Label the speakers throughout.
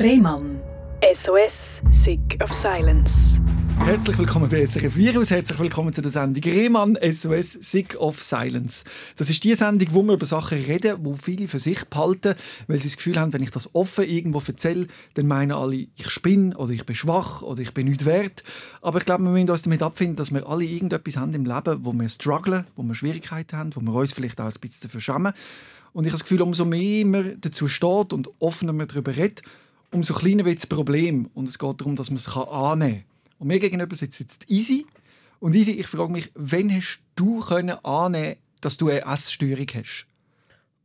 Speaker 1: Rehmann.
Speaker 2: SOS, Sick of Silence.
Speaker 3: Herzlich willkommen bei SRF Virus, herzlich willkommen zu der Sendung Rehmann SOS Sick of Silence. Das ist die Sendung, wo wir über Sachen reden, wo viele für sich behalten, weil sie das Gefühl haben, wenn ich das offen irgendwo erzähle, dann meinen alle, ich spinne oder ich bin schwach oder ich bin nicht wert. Aber ich glaube, wir müssen uns damit abfinden, dass wir alle irgendetwas haben im Leben, wo wir strugglen, wo wir Schwierigkeiten haben, wo wir uns vielleicht auch ein bisschen dafür schämen. Und ich habe das Gefühl, umso mehr man dazu steht und offener man darüber redet, umso kleiner wird das Problem. Und es geht darum, dass man es annehmen kann. Und mir gegenüber sitzt jetzt Easy. Und Easy, ich frage mich, wann hast du können annehmen, dass du eine Essstörung hast?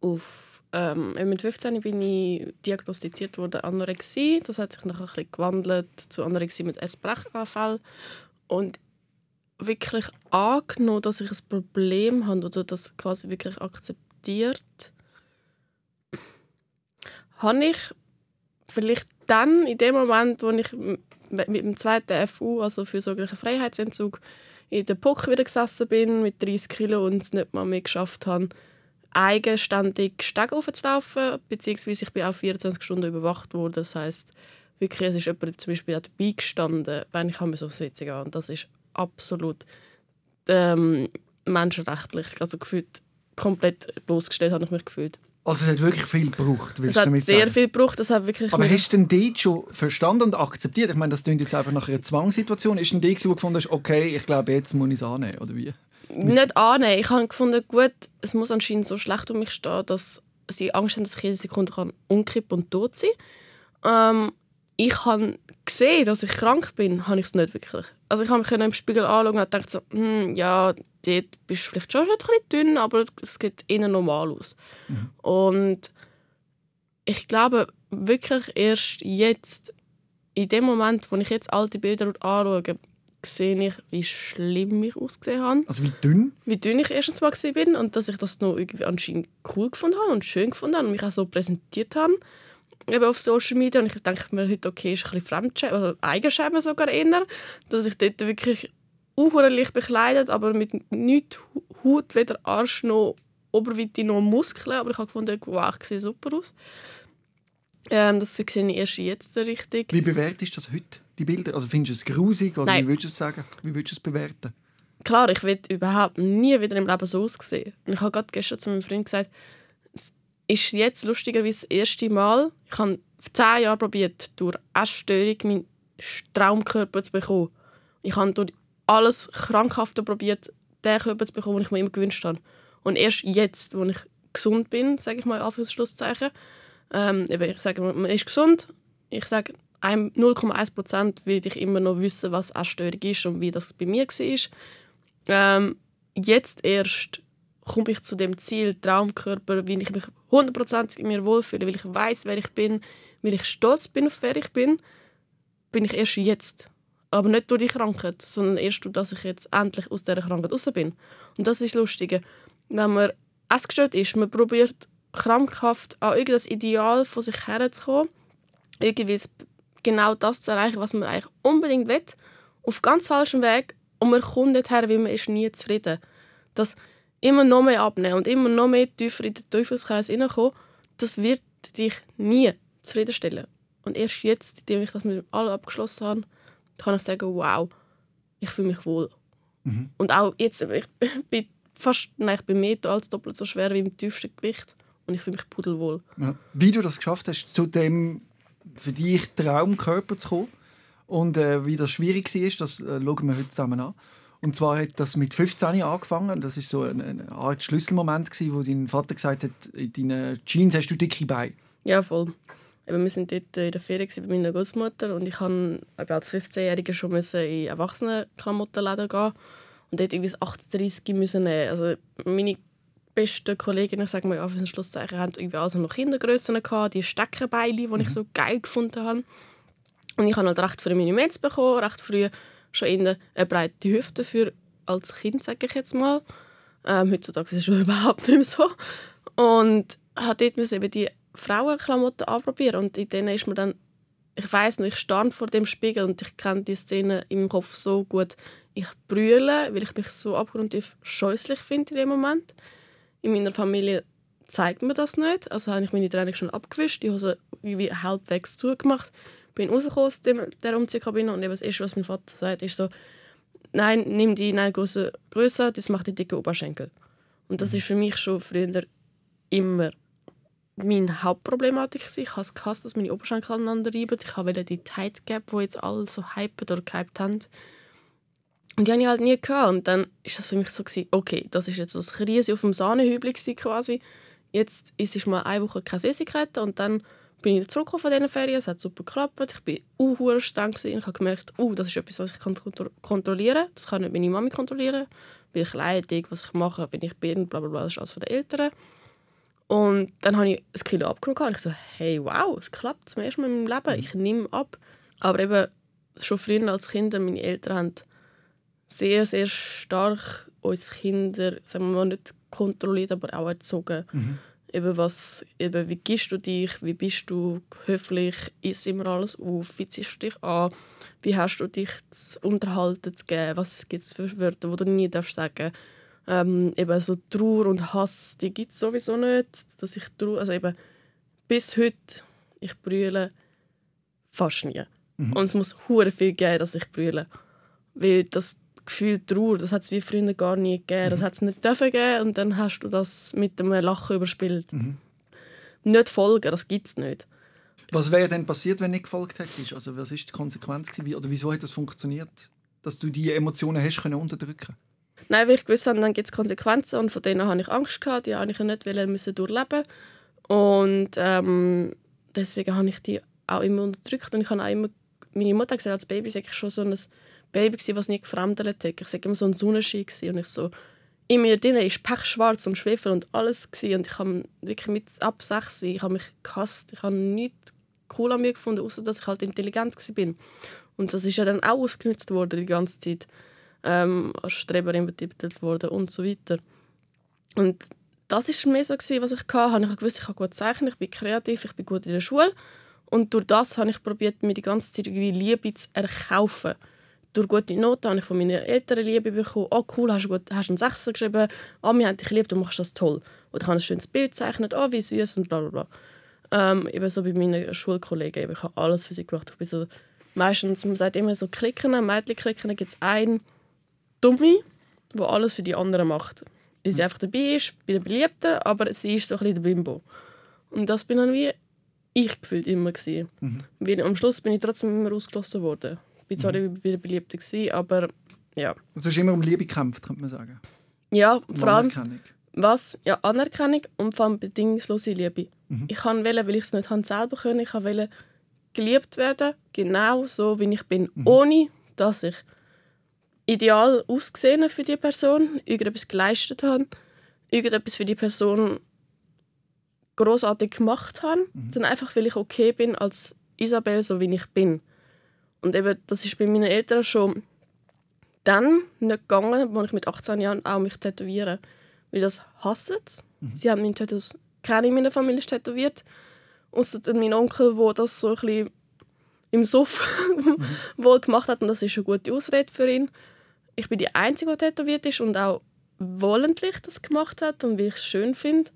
Speaker 4: Uff. Ähm, mit 15 bin ich diagnostiziert worden Anorexie. Das hat sich nachher ein bisschen gewandelt zu Anorexie mit Essbrechanfall. Und wirklich angenommen, dass ich ein Problem habe oder das quasi wirklich akzeptiert, habe ich vielleicht dann, in dem Moment, wo ich mit dem zweiten FU, also für fürsorglichen Freiheitsentzug, in der Puck wieder gesessen bin mit 30 Kilo und es nicht mal mehr geschafft habe, eigenständig Steg aufzulaufen, beziehungsweise ich bin auch 24 Stunden überwacht worden. Das heißt wirklich, es ist jemand zum Beispiel dabei gestanden, wenn ich so Sitzung an. Und das ist absolut ähm, menschenrechtlich, also gefühlt komplett bloßgestellt habe ich mich gefühlt.
Speaker 3: Also es hat wirklich viel gebraucht,
Speaker 4: willst es hat sehr sagen? viel gebraucht, das hat wirklich...
Speaker 3: Aber hast du denn dort schon verstanden und akzeptiert? Ich meine, das klingt jetzt einfach nach einer Zwangssituation. Ist denn die, wo du gefunden hast, okay, ich glaube, jetzt muss ich es annehmen, oder wie?
Speaker 4: Nicht annehmen. Ich habe gefunden, gut, es muss anscheinend so schlecht um mich stehen, dass sie Angst haben, dass ich jede Sekunde kann umkippen und tot sein kann. Ähm, ich habe gesehen, dass ich krank bin, habe ich es nicht wirklich. Also ich habe mich im Spiegel anschauen und dachte so, hm, ja, dort bist du vielleicht schon ein bisschen dünn, aber es sieht innen normal aus. Mhm. Und ich glaube wirklich erst jetzt, in dem Moment, wo ich jetzt alte Bilder anschaue, sehe ich, wie schlimm ich ausgesehen habe.
Speaker 3: Also wie dünn?
Speaker 4: Wie dünn ich erstens mal bin und dass ich das noch irgendwie anscheinend cool gefunden habe und schön gefunden habe und mich auch so präsentiert habe eben auf Social Media und ich denke mir heute, okay, ist ein bisschen Fremdschämen, also Eigenschämen sogar eher, dass ich dort wirklich leicht bekleidet, aber mit nichts Haut, weder Arsch noch Oberweite noch Muskeln, aber ich habe gefunden, wow, ich sehe super aus. Ähm, das sehe ich erst jetzt richtig.
Speaker 3: Wie bewertest du das heute, die Bilder? Also findest du es grusig oder Nein. wie würdest du es sagen? Wie würdest du es bewerten?
Speaker 4: Klar, ich will überhaupt nie wieder im Leben so aussehen. Ich habe gerade gestern zu meinem Freund gesagt, ist jetzt lustigerweise das erste Mal, ich habe zehn Jahre probiert, durch Essstörung meinen Traumkörper zu bekommen. Ich habe durch alles Krankhafte probiert, den Körper zu bekommen, den ich mir immer gewünscht habe. Und erst jetzt, wo ich gesund bin, sage ich mal in Anführungszeichen, ähm, ich sage, man ist gesund, ich sage, 0,1 Prozent will ich immer noch wissen, was Essstörung ist und wie das bei mir war. Ähm, jetzt erst komme ich zu dem Ziel Traumkörper, wie ich mich hundertprozentig in mir wohlfühle, weil ich weiß, wer ich bin, weil ich stolz bin auf wer ich bin, bin ich erst jetzt. Aber nicht durch die Krankheit, sondern erst durch, dass ich jetzt endlich aus dieser Krankheit raus bin. Und das ist das Lustige. Wenn man essgestört ist, man probiert krankhaft an irgendein Ideal von sich herzukommen, irgendwie genau das zu erreichen, was man eigentlich unbedingt will, auf ganz falschem Weg und man kommt nicht her, weil man ist nie zufrieden. Das immer noch mehr abnehmen und immer noch mehr tiefer in den Teufelskreis hineinkommen, das wird dich nie zufriedenstellen. Und erst jetzt, indem ich das mit allen abgeschlossen habe, kann ich sagen, wow, ich fühle mich wohl. Mhm. Und auch jetzt, ich bin fast, nein, ich bin mehr als doppelt so schwer wie im tiefsten Gewicht und ich fühle mich pudelwohl.
Speaker 3: Ja. Wie du das geschafft hast, zu dem für dich Traumkörper zu kommen und äh, wie das schwierig war, das äh, schauen wir heute zusammen an. Und zwar hat das mit 15 angefangen. Das ist so ein, eine Art Schlüsselmoment, gewesen, wo dein Vater gesagt hat, in deinen Jeans hast du dicke Beine.
Speaker 4: Ja, voll. Wir waren dort in der Ferien bei meiner Großmutter und ich musste als 15-Jährige schon in Erwachsenenklamottenläden gehen und dort irgendwie 38 müssen nehmen. Also meine besten Kolleginnen, sagen wir auf Schlusszeichen, haben irgendwie also noch Kindergrössen gehabt, die Steckenbeile, die mhm. ich so geil gefunden habe. Und ich habe halt recht früh meine Mets bekommen, recht früh schon eher eine breite Hüfte für als Kind, sage ich jetzt mal. Ähm, heutzutage ist es schon überhaupt nicht mehr so. Und habe dort eben die Frauenklamotten anprobieren und in denen ist mir dann, ich weiß noch, ich stand vor dem Spiegel und ich kenne die Szene im Kopf so gut. Ich brülle, weil ich mich so abgrundtief scheußlich finde in dem Moment. In meiner Familie zeigt mir das nicht. Also habe ich meine Training schon abgewischt, die Hose wie halbwegs zugemacht, bin rausgekommen aus dem, der Umziehkabine und eben das Erste, was mein Vater sagt, ist so, nein, nimm die nein, große Größe, das macht die dicke Oberschenkel. Und das ist für mich schon früher immer meine Hauptproblematik. Ich habe es gehasst, dass meine Oberschenkel aneinander reiben. Ich wollte die Tight Gap, die jetzt alle so hypen oder gehypt haben. Und die habe ich halt nie gehabt. Und dann war das für mich so, gewesen, okay, das ist jetzt so ein Riese auf dem Sahnehübel quasi. Jetzt ist es mal eine Woche keine Süßigkeiten und dann bin ich zurückgekommen von diesen Ferien. Es hat super geklappt. Ich war uh, streng. Gewesen. Ich habe gemerkt, uh, das ist etwas, was ich kontro kontrollieren kann. Das kann nicht meine Mami kontrollieren. Bin ich leidig, was ich mache, wenn ich bin, bla bla bla. Das ist alles von den Eltern. Und dann habe ich ein Kilo abgenommen und ich so, hey, wow, es klappt zum ersten Mal in meinem Leben. Ich nehme ab. Aber eben schon früher als Kinder, meine Eltern haben sehr, sehr stark uns Kinder, sagen wir mal, nicht kontrolliert, aber auch erzogen. Mhm. Eben was, eben, wie gibst du dich, wie bist du? Höflich, isst immer alles auf, wie ziehst du dich an, wie hast du dich zu unterhalten zu geben, was gibt es für Wörter, die du nie darfst sagen ähm, eben so Trauer und Hass, die gibt es sowieso nicht, dass ich Trauer, also eben bis heute, ich brülle fast nie. Mhm. Und es muss hure viel geben, dass ich brülle. Weil das Gefühl Trauer, das hat es wie früher gar nie gegeben. Mhm. Das hat es nicht dürfen geben und dann hast du das mit einem Lachen überspielt. Mhm. Nicht folgen, das gibt es nicht.
Speaker 3: Was wäre denn passiert, wenn nicht gefolgt hättest? Also was ist die Konsequenz gewesen? oder wieso hat das funktioniert, dass du die Emotionen hast können unterdrücken?
Speaker 4: Nein, weil ich gewusst habe, dann gibt es Konsequenzen und von denen habe ich Angst gehabt. Die habe ich nicht müssen durchleben und ähm, deswegen habe ich die auch immer unterdrückt und ich habe auch immer meine Mutter gesagt, als Baby sei ich schon so ein Baby gewesen, was nie gefremdelt hat. Ich sage immer so ein Sonnenschein und ich so in mir drin ist pechschwarz und Schwefel und alles gewesen. und ich habe wirklich mit ab sechs ich habe mich gehasst. Ich habe nichts cool an mir gefunden, außer dass ich halt intelligent bin. Und das ist ja dann auch ausgenutzt worden die ganze Zeit. Ähm, als Streberin betitelt worden und so weiter. Und das ist mehr so gewesen, was ich hatte. Ich gewusst, ich kann gut zeichnen, ich bin kreativ, ich bin gut in der Schule. Und durch das habe ich probiert, mir die ganze Zeit irgendwie Liebe zu erkaufen durch gute Noten habe ich von meinen Eltern Liebe bekommen. Oh cool, hast du gut, hast einen Sechser geschrieben. Oh, wir haben dich lieb, du machst das toll. Oder ich habe ein schönes Bild gezeichnet. Oh, wie süß und bla bla bla. Ähm, eben so bei meinen Schulkollegen. Ich habe alles für sie gemacht. Ich bin so, meistens, man sagt immer so klicken, Mädchen klicken, gibt es einen Dummi, der alles für die anderen macht. Weil sie mhm. einfach dabei ist, bei den Beliebten, aber sie ist so ein bisschen der Bimbo. Und das bin dann wie ich gefühlt immer gewesen. Mhm. Weil am Schluss bin ich trotzdem immer ausgeschlossen worden bin zwar mhm. bei der Beliebten, gewesen, aber ja.
Speaker 3: Also hast immer um Liebe gekämpft, könnte man sagen.
Speaker 4: Ja, um vor allem... Anerkennung. Was? Ja, Anerkennung und vor allem bedingungslose Liebe. Mhm. Ich kann wählen, weil ich es nicht selber können. Ich wollte geliebt werden, genau so, wie ich bin, mhm. ohne dass ich ideal ausgesehen für die Person, irgendetwas geleistet habe, irgendetwas für die Person großartig gemacht habe, mhm. sondern einfach, weil ich okay bin als Isabel, so wie ich bin. Und eben, das ist bei meinen Eltern schon dann nicht gegangen, als ich mit 18 Jahren auch mich tätowieren Weil das hassen mhm. sie. haben meine Tattoos, keine in meiner Familie ist tätowiert. Außer mein Onkel, der das so ein bisschen im Suff mhm. wohl gemacht hat. Und das ist eine gute Ausrede für ihn. Ich bin die Einzige, die tätowiert ist und auch wollentlich das gemacht hat und wie ich es schön finde.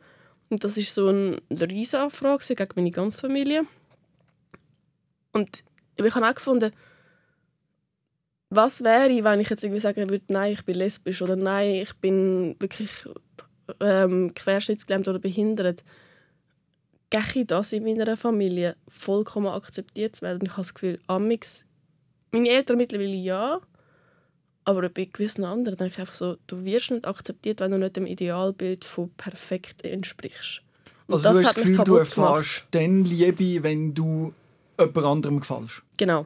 Speaker 4: Und das ist so eine riesige Anfrage gegen meine ganze Familie. Und ich habe auch gefunden, was wäre, wenn ich jetzt irgendwie sagen würde, nein, ich bin lesbisch oder nein, ich bin wirklich ähm, querschnittsgelähmt oder behindert. Gehe ich das in meiner Familie vollkommen akzeptiert zu werden? Ich habe das Gefühl, amix, meine Eltern mittlerweile ja, aber bei gewissen anderen denke ich einfach so, du wirst nicht akzeptiert, wenn du nicht dem Idealbild von perfekt entsprichst.
Speaker 3: Und also du hast das Gefühl, du erfährst dann Liebe, wenn du jemand anderem gefällst.
Speaker 4: Genau.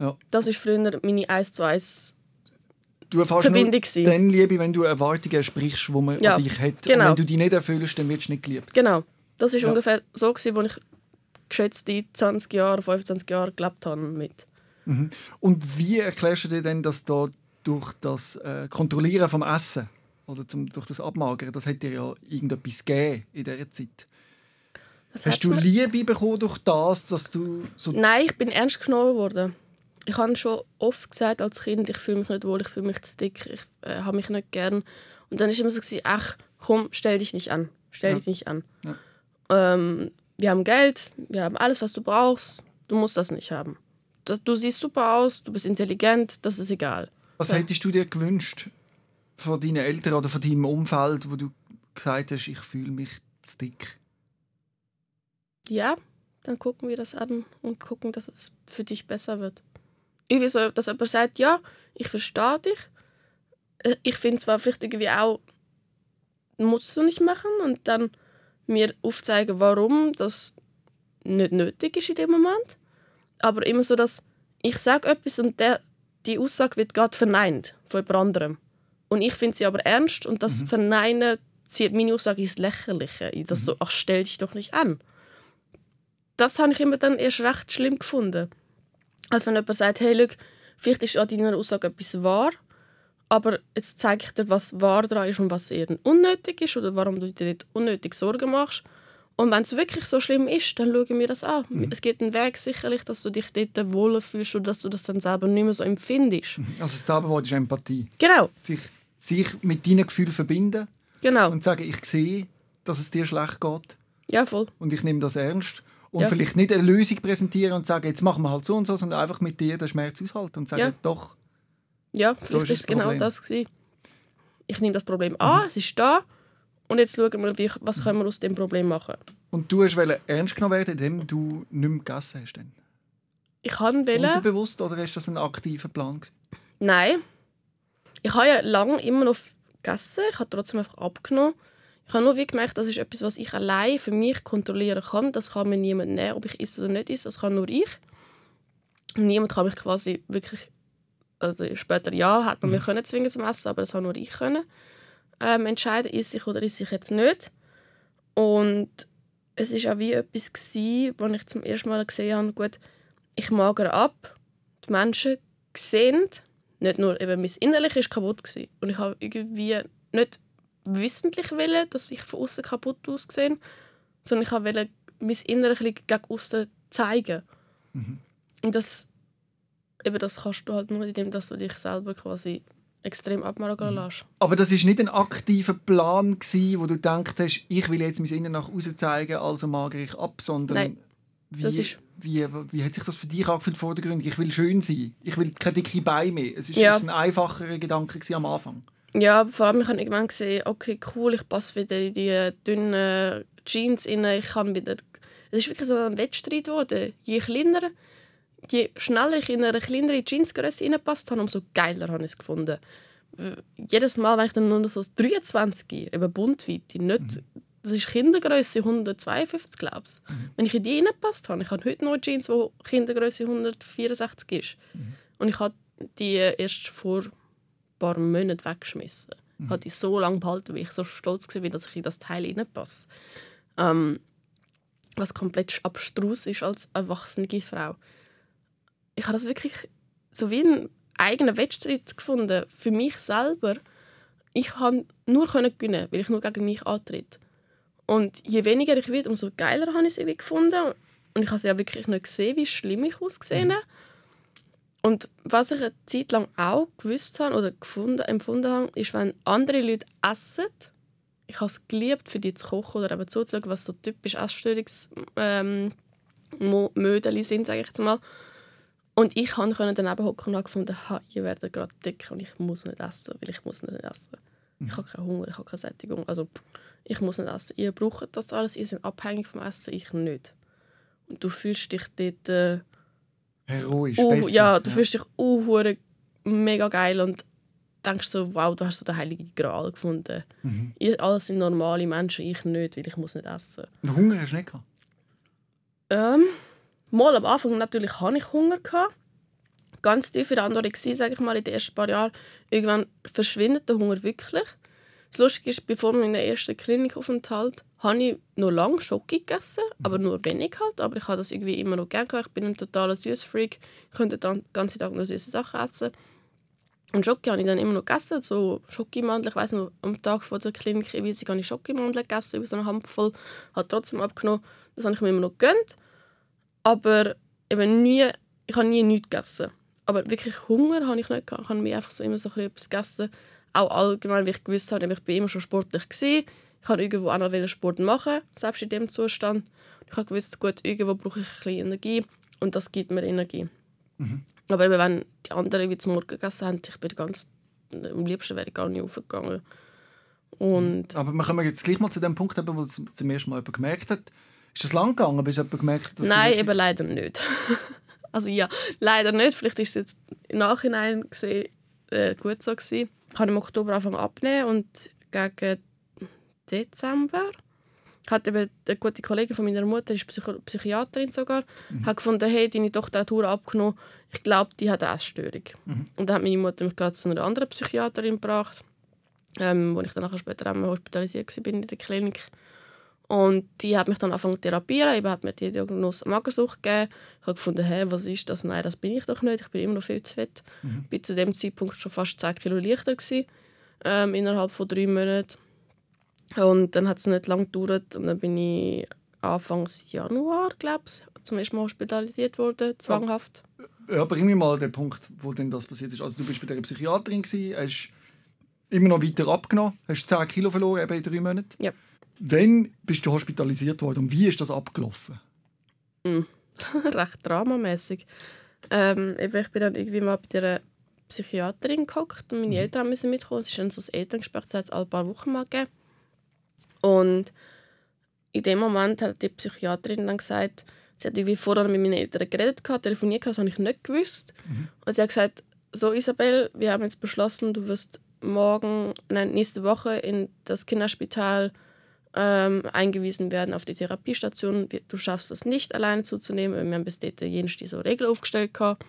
Speaker 4: Ja. Das war früher meine 1 zu 1
Speaker 3: du Verbindung. Nur dann Liebe, wenn du Erwartungen sprichst, die man ja, an dich hat. Genau. Und wenn du die nicht erfüllst, dann wirst du nicht geliebt.
Speaker 4: Genau. Das war ja. ungefähr so, als ich geschätzte 20 Jahre, 25 Jahre gelebt habe mit.
Speaker 3: Mhm. Und wie erklärst du dir denn, dass da durch das äh, Kontrollieren vom Essen oder zum, durch das Abmagern, das hat dir ja irgendetwas gegeben in dieser Zeit? Was Hast du Liebe bekommen durch das, dass du so...
Speaker 4: Nein, ich bin ernst genommen worden. Ich habe schon oft gesagt als Kind, ich fühle mich nicht wohl, ich fühle mich zu dick, ich äh, habe mich nicht gern. Und dann war immer so, ach, komm, stell dich nicht an. Stell
Speaker 3: Ja.
Speaker 4: dich nicht an.
Speaker 3: Ja.
Speaker 4: Ähm, wir haben Geld, wir haben alles, was du brauchst. Du musst das nicht haben. Das, du siehst super aus, du bist intelligent, das ist egal.
Speaker 3: Was hättest du dir gewünscht von deinen Eltern oder von deinem Umfeld, wo du gesagt hast, ich fühle mich zu dick?
Speaker 4: Ja, dann gucken wir das an und gucken, dass es für dich besser wird. Irgendwie so, dass jemand sagt, ja, ich verstehe dich. Äh, Ich finde zwar vielleicht irgendwie auch, musst du nicht machen und dann mir aufzeigen, warum das nicht nötig ist in dem Moment. Aber immer so, dass ich sage etwas und der, die Aussage wird gerade verneint von jemand anderem. Und ich finde sie aber ernst und das Verneinen zieht meine Aussage ins Lächerliche. In das so, ach, stell dich doch nicht an das habe ich immer dann erst recht schlimm gefunden. Als wenn jemand sagt, hey, schau, vielleicht ist an deiner Aussage etwas wahr, aber jetzt zeige ich dir, was wahr daran ist und was eher unnötig ist oder warum du dir nicht unnötig Sorgen machst. Und wenn es wirklich so schlimm ist, dann schauen wir das an. Es gibt einen Weg sicherlich, dass du dich dort wohler fühlst und dass du das dann selber nicht mehr so empfindest.
Speaker 3: Also das Zauberwort ist Empathie.
Speaker 4: Genau,
Speaker 3: Sich, sich mit deinen Gefühlen verbinden
Speaker 4: genau.
Speaker 3: und sagen, ich sehe, dass es dir schlecht geht
Speaker 4: Ja, voll.
Speaker 3: und ich nehme das ernst. Und
Speaker 4: Ja.
Speaker 3: vielleicht nicht eine Lösung präsentieren und sagen, jetzt machen wir halt so und so, sondern einfach mit dir den Schmerz aushalten und sagen,
Speaker 4: Ja.
Speaker 3: doch,
Speaker 4: Ja, vielleicht ist es genau das gewesen. Ich nehme das Problem an, es ist da und jetzt schauen wir, wie, was können wir aus dem Problem machen.
Speaker 3: Und du hast wollen ernst genommen werden, indem du nicht mehr gegessen hast. Dann.
Speaker 4: Ich kann wählen.
Speaker 3: Unterbewusst oder ist das ein aktiver Plan? Gewesen?
Speaker 4: Nein. Ich habe ja lange immer noch gegessen. Ich habe trotzdem einfach abgenommen. Ich habe nur wie gemerkt, das ist etwas, was ich allein für mich kontrollieren kann. Das kann mir niemand nehmen, ob ich esse oder nicht esse. Das kann nur ich. Und niemand kann mich quasi wirklich... Also später ja, hat man mich können zwingen zum Essen, aber das habe nur ich können ähm, entscheiden, esse ich oder esse ich jetzt nicht. Und es ist auch wie etwas gsi, wo ich zum ersten Mal gesehen habe, gut, ich magere ab. Die Menschen sehen, nicht nur eben mein Innerlich ist kaputt gsi und ich habe irgendwie nicht wissentlich wollen, dass ich von außen kaputt aussehe, sondern ich wollte mein Innerlich gegen außen zeigen. Und das eben das kannst du halt nur, indem dass du dich selber quasi extrem abmagern lässt.
Speaker 3: Aber das ist nicht ein aktiver Plan, gewesen, wo du gedacht hast, ich will jetzt mein Innen nach außen zeigen, also magere ich ab, sondern
Speaker 4: Nein,
Speaker 3: wie,
Speaker 4: das ist-
Speaker 3: wie, wie hat sich das für dich angefühlt vordergründig? Ich will schön sein, ich will keine dicke Beine mehr. Es ist,
Speaker 4: Ja.
Speaker 3: ein einfacherer Gedanke am Anfang.
Speaker 4: Ja, vor allem ich habe irgendwann gesehen, okay, cool, ich passe wieder in die dünnen Jeans rein, ich kann wieder... Es ist wirklich so ein Wettstreit geworden. Je kleiner, je schneller ich in eine kleinere Jeansgröße reingepasst habe, umso geiler habe ich es gefunden. Jedes Mal, wenn ich dann nur noch so 23, eben Buntweite, nicht... Das ist Kindergröße 152, glaube ich. Wenn ich in die reingepasst habe, ich habe heute noch Jeans, wo Kindergröße 164 ist. Und ich habe die erst vor ein paar Monaten weggeschmissen. Ich habe die so lange behalten, weil ich so stolz war, dass ich in das Teil reinpasse. Ähm, was komplett abstrus ist als erwachsene Frau. Ich habe das wirklich so wie einen eigenen Wettstreit gefunden. Für mich selber. Ich konnte nur können gewinnen, weil ich nur gegen mich antritt. Und je weniger ich werde, umso geiler habe ich sie irgendwie gefunden. Und ich habe sie ja wirklich nicht gesehen, wie schlimm ich ausgesehen habe. Und was ich eine Zeit lang auch gewusst habe oder gefunden, empfunden habe, ist, wenn andere Leute essen, ich habe es geliebt, für die zu kochen oder eben zuzuschauen, was so typisch Essstörungsmödeli ähm, sind, sage ich jetzt mal. Und ich konnte daneben hocken und habe gefunden, ha, ihr werdet gerade dick und ich muss nicht essen, weil ich muss nicht essen. Ich habe keinen Hunger, ich habe keine Sättigung. Also ich muss nicht essen. Ihr braucht das alles, ihr seid abhängig vom Essen, ich nicht. Und du fühlst dich dort... Äh,
Speaker 3: Heroisch,
Speaker 4: uh,
Speaker 3: besser.
Speaker 4: ja, du fühlst dich uh, mega geil und denkst so, wow, du hast so den heiligen Gral gefunden.
Speaker 3: Mhm.
Speaker 4: Ihr alles sind normale Menschen, ich nicht, weil ich muss nicht essen.
Speaker 3: Und Hunger hast du nicht gehabt?
Speaker 4: Ähm, mal am Anfang natürlich hatte ich Hunger. Ganz tief in der Anorexie, sage ich mal, in den ersten paar Jahren. Irgendwann verschwindet der Hunger wirklich. Das Lustige ist, bevor meinem ersten Klinikaufenthalt habe ich noch lange Schoki gegessen, aber nur wenig halt. Aber ich habe das irgendwie immer noch gerne. Ich bin ein totaler Süßfreak. Ich könnte den ganzen Tag nur süße Sachen essen. Und Schoki habe ich dann immer noch gegessen, so Schokimandeln. Ich weiß noch, am Tag vor der Klinik in Wiesig habe ich Schokimandeln gegessen, über so eine Handvoll. Hat trotzdem abgenommen. Das habe ich mir immer noch gegönnt. Aber eben nie, ich habe nie nichts gegessen. Aber wirklich Hunger habe ich nicht gehabt. Ich habe mir einfach so immer so ein bisschen etwas gegessen. Auch allgemein, wie ich gewusst habe, ich bin immer schon sportlich gewesen. Ich wollte irgendwo auch noch Sport machen, selbst in dem Zustand. Ich habe gewusst, gut, irgendwo brauche ich ein bisschen Energie und das gibt mir Energie. Mhm. Aber eben, wenn die anderen wie zum Morgen gegessen haben, ich bin ganz, am liebsten wäre ich gar nicht aufgegangen. Und
Speaker 3: Aber wir kommen jetzt gleich mal zu dem Punkt, wo es zum ersten Mal jemand gemerkt hat. Ist das lang gegangen, bis jemand gemerkt
Speaker 4: hat, dass Nein, eben leider nicht. also ja, leider nicht. Vielleicht ist es jetzt im Nachhinein gesehen, äh, gut so gewesen. Ich habe im Oktober angefangen abnehmen und gegen Dezember hat eben eine gute Kollegin von meiner Mutter, ist Psycho Psychiaterin sogar, mhm. hat gefunden, hey, deine Tochter hat Tour abgenommen, ich glaube, die hat eine Essstörung. Mhm. Und dann hat meine Mutter mich gerade zu einer anderen Psychiaterin gebracht, ähm, wo ich dann später auch hospitalisiert war in der Klinik. Und die hat mich dann angefangen zu therapieren, eben hat mir die Diagnose Magersucht gegeben. Ich habe gefunden, hey, was ist das? Nein, das bin ich doch nicht, ich bin immer noch viel zu fett. Mhm. Ich war zu dem Zeitpunkt schon fast 10 Kilo leichter, gewesen, ähm, innerhalb von drei Monaten. Und dann hat es nicht lange gedauert und dann bin ich Anfang Januar, glaube ich, zum ersten Mal hospitalisiert worden, zwanghaft.
Speaker 3: Ja, bring mir mal den Punkt, wo denn das passiert ist. Also du bist bei der Psychiaterin, gewesen, hast immer noch weiter abgenommen, hast 10 Kilo verloren eben in drei Monaten.
Speaker 4: Ja.
Speaker 3: Wann bist du hospitalisiert worden und wie ist das abgelaufen?
Speaker 4: Mm. Recht dramamäßig. Ähm, ich bin dann irgendwie mal bei der Psychiaterin gehockt und meine mhm. Eltern müssen mitkommen. Es ist dann so ein Elterngespräch, das hat es alle paar Wochen mal gegeben. Und in dem Moment hat die Psychiaterin dann gesagt, sie hat irgendwie vorher mit meinen Eltern geredet, telefoniert, das habe ich nicht gewusst. Mhm. Und sie hat gesagt, so Isabel, wir haben jetzt beschlossen, du wirst morgen, nein, nächste Woche in das Kinderspital ähm, eingewiesen werden auf die Therapiestation. Du schaffst es nicht, alleine zuzunehmen. Wir haben bis dahin diese Regel aufgestellt. Gehabt.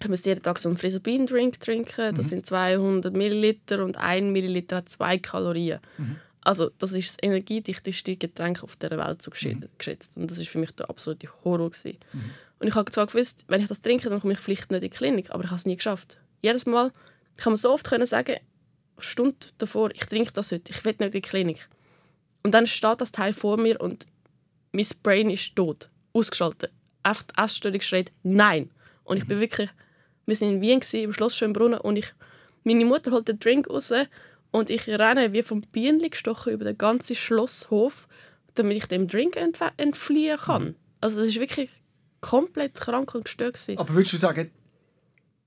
Speaker 4: Ich muss jeden Tag so einen Frisobin-Drink trinken. Das mhm. sind 200 Milliliter und ein Milliliter hat zwei Kalorien. Mhm. Also das ist das energiedichteste Getränk auf der Welt so mhm. geschätzt. Und das ist für mich der absolute Horror. Mhm. Und ich habe zwar gewusst, wenn ich das trinke, dann komme ich vielleicht nicht in die Klinik, aber ich habe es nie geschafft. Jedes Mal, ich kann mir so oft können sagen, Stunde davor, ich trinke das heute, ich will nicht in die Klinik. Und dann steht das Teil vor mir und mein Brain ist tot, ausgeschaltet. Einfach die Essstörung schreit «Nein!» Und ich bin mhm. wirklich, wir waren in Wien, im Schloss Schönbrunn und ich, meine Mutter holt den Drink raus und ich renne wie vom Bienen gestochen über den ganzen Schlosshof, damit ich dem Drink entfliehen kann. Mhm. Also es war wirklich komplett krank und gestört. Gewesen.
Speaker 3: Aber würdest du sagen,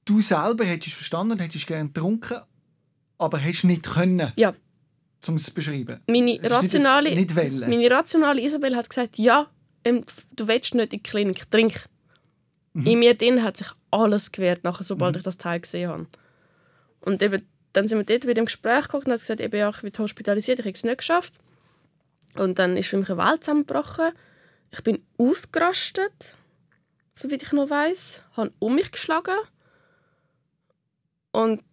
Speaker 3: du selber hättest verstanden, hättest gerne getrunken, aber hättest nicht können?
Speaker 4: Ja.
Speaker 3: Um es zu beschreiben.
Speaker 4: Meine rationale, nicht, nicht meine rationale Isabel hat gesagt, ja, ähm, du willst nicht in die Klinik, trink. Mhm. In mir drin hat sich alles gewehrt, nachher, sobald mhm. ich das Teil gesehen habe. Und eben dann sind wir dort wieder im Gespräch gekommen und hat gesagt, eben, ja, ich werde hospitalisiert, ich habe es nicht geschafft. Und dann ist für mich eine Welt zusammengebrochen. Ich bin ausgerastet, soweit ich noch weiß, habe um mich geschlagen und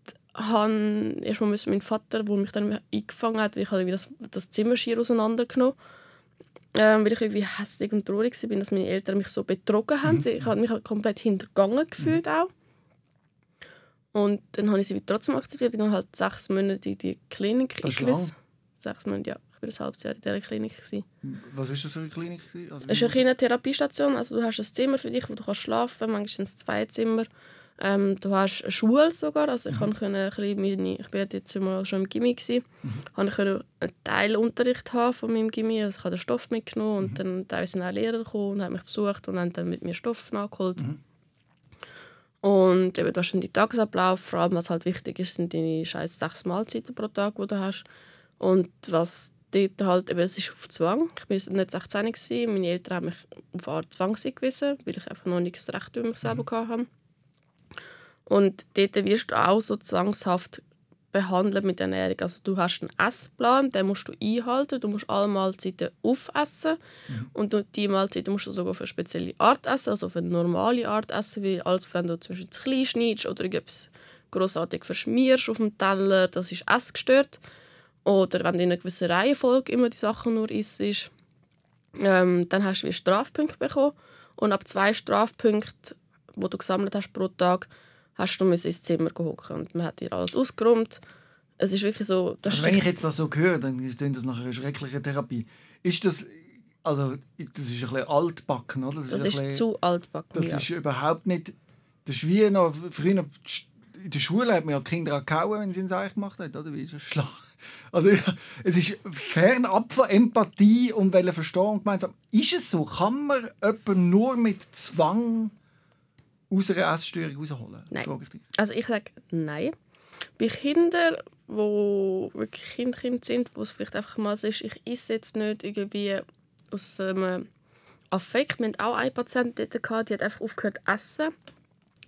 Speaker 4: habe erstmal meinen Vater, der mich dann eingefangen hat, weil ich habe das, das Zimmer schier auseinandergenommen ähm, weil ich irgendwie hässlich und traurig war, dass meine Eltern mich so betrogen haben. Mhm. Ich habe mich halt komplett hintergangen gefühlt auch. Und dann habe ich sie trotzdem akzeptiert. Ich bin dann halt sechs Monate in die Klinik.
Speaker 3: Das ist lang.
Speaker 4: Sechs Monate, ja. Ich war ein halbes Jahr in dieser Klinik.
Speaker 3: Was ist das für eine Klinik?
Speaker 4: Also, es ist eine Therapiestation. Also, du hast ein Zimmer für dich, wo du kannst schlafen kannst. Manchmal sind zwei Zimmer. Ähm, du hast eine Schule sogar. Also ich, mhm. ein meine, ich war jetzt mal schon im Gimmi. Mhm. Ich konnte einen Teilunterricht haben von meinem Gimmi. Also ich habe den Stoff mitgenommen und mhm. dann teilweise sind auch Lehrer gekommen und haben mich besucht und haben dann mit mir Stoff nachgeholt. Mhm. Und eben, du hast dann den Tagesablauf, vor allem was halt wichtig ist, sind deine scheiß sechs Mahlzeiten pro Tag, die du hast. Und was dort halt, eben, es ist auf Zwang. Ich war nicht 16 gewesen. meine Eltern haben mich auf Art Zwang gewesen, weil ich einfach noch nicht das Recht über mich selber mhm. hatte. Und dort wirst du auch so zwangshaft behandelt mit Ernährung. Also du hast einen Essplan, den musst du einhalten. Du musst alle Mahlzeiten aufessen. Mhm. Und die Mahlzeiten musst du sogar für eine spezielle Art essen, also für eine normale Art essen, wie als wenn du zum Beispiel zu klein schneidest oder etwas grossartig verschmierst auf dem Teller, das ist essgestört. Oder wenn du in einer gewissen Reihenfolge immer die Sachen nur isst, ähm, dann hast du wie Strafpunkte bekommen. Und ab zwei Strafpunkten, die du gesammelt hast pro Tag, hast du ins Zimmer hocken und man hat dir alles ausgeräumt. Es ist wirklich so...
Speaker 3: Also wenn ich jetzt das so höre, dann ist das nach einer schrecklichen Therapie. Ist das... Also, das ist ein bisschen altbacken, oder?
Speaker 4: Das, das ist, bisschen, zu altbacken,
Speaker 3: Das
Speaker 4: ja.
Speaker 3: ist überhaupt nicht... Das ist wie noch... Früher in der Schule hat man ja Kinder auch gehauen, wenn sie es eigentlich gemacht haben, oder? Wie ist das? Schlag Also es ist fernab von Empathie und verstehen und gemeinsam. Ist es so? Kann man jemanden nur mit Zwang aus einer Essstörung rausholen?
Speaker 4: Nein.
Speaker 3: Frage ich dich.
Speaker 4: Also ich sage nein. Bei Kindern, wo wirklich Kind, kind sind, wo es vielleicht einfach mal so ist, ich esse jetzt nicht irgendwie aus einem Affekt. Wir hatten auch eine Patientin die hat einfach aufgehört zu essen.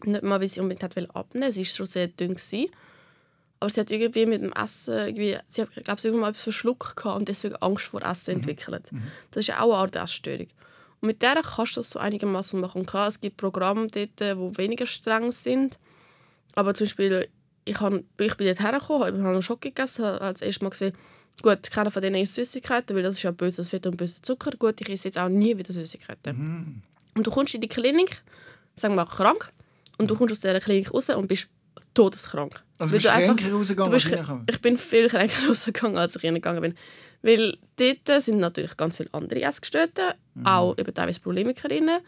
Speaker 4: Nicht mal, weil sie unbedingt hat abnehmen wollte. Sie war schon sehr dünn. Gewesen. Aber sie hat irgendwie mit dem Essen, irgendwie, sie hat, glaube ich, irgendwann mal etwas verschluckt und deswegen Angst vor Essen entwickelt. Das ist auch eine Art Essstörung. Und mit der kannst du das so einigermaßen machen. Klar, es gibt Programme dort, die weniger streng sind. Aber zum Beispiel, ich, hab, ich bin dort hergekommen, habe einen Schock gegessen, habe als erstes Mal gesehen, gut, keiner von denen isst Süßigkeiten, weil das ist ja böses Fett und böser Zucker. Gut, ich esse jetzt auch nie wieder Süßigkeiten. Und du kommst in die Klinik, sagen wir mal krank, und du kommst aus dieser Klinik raus und bist todeskrank.
Speaker 3: Also
Speaker 4: Weil
Speaker 3: bist du
Speaker 4: einfach-
Speaker 3: kränker rausgegangen,
Speaker 4: du bist,
Speaker 3: als?
Speaker 4: Ich bin viel kränker rausgegangen, als ich reingegangen bin. Weil dort sind natürlich ganz viele andere Essgestörte,
Speaker 3: Mhm.
Speaker 4: auch eben teilweise Problemikerinnen,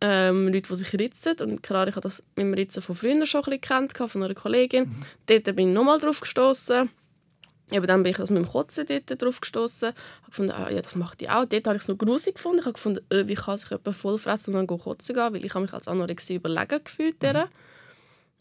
Speaker 4: ähm, Leute, die sich ritzen. Und klar, ich habe das mit dem Ritzen von früher schon ein bisschen gehabt, von einer Kollegin.
Speaker 3: Mhm.
Speaker 4: Dort bin ich nochmal drauf gestoßen. Eben dann bin ich also mit dem Kotzen dort drauf gestoßen. habe gefunden, ah, ja, das macht die auch. Dort habe ich es noch grusig gefunden. Ich habe gefunden, äh, wie kann sich jemand voll fressen und dann kotzen gehen, weil ich habe mich als Anorexie überlegen gefühlt. Mhm.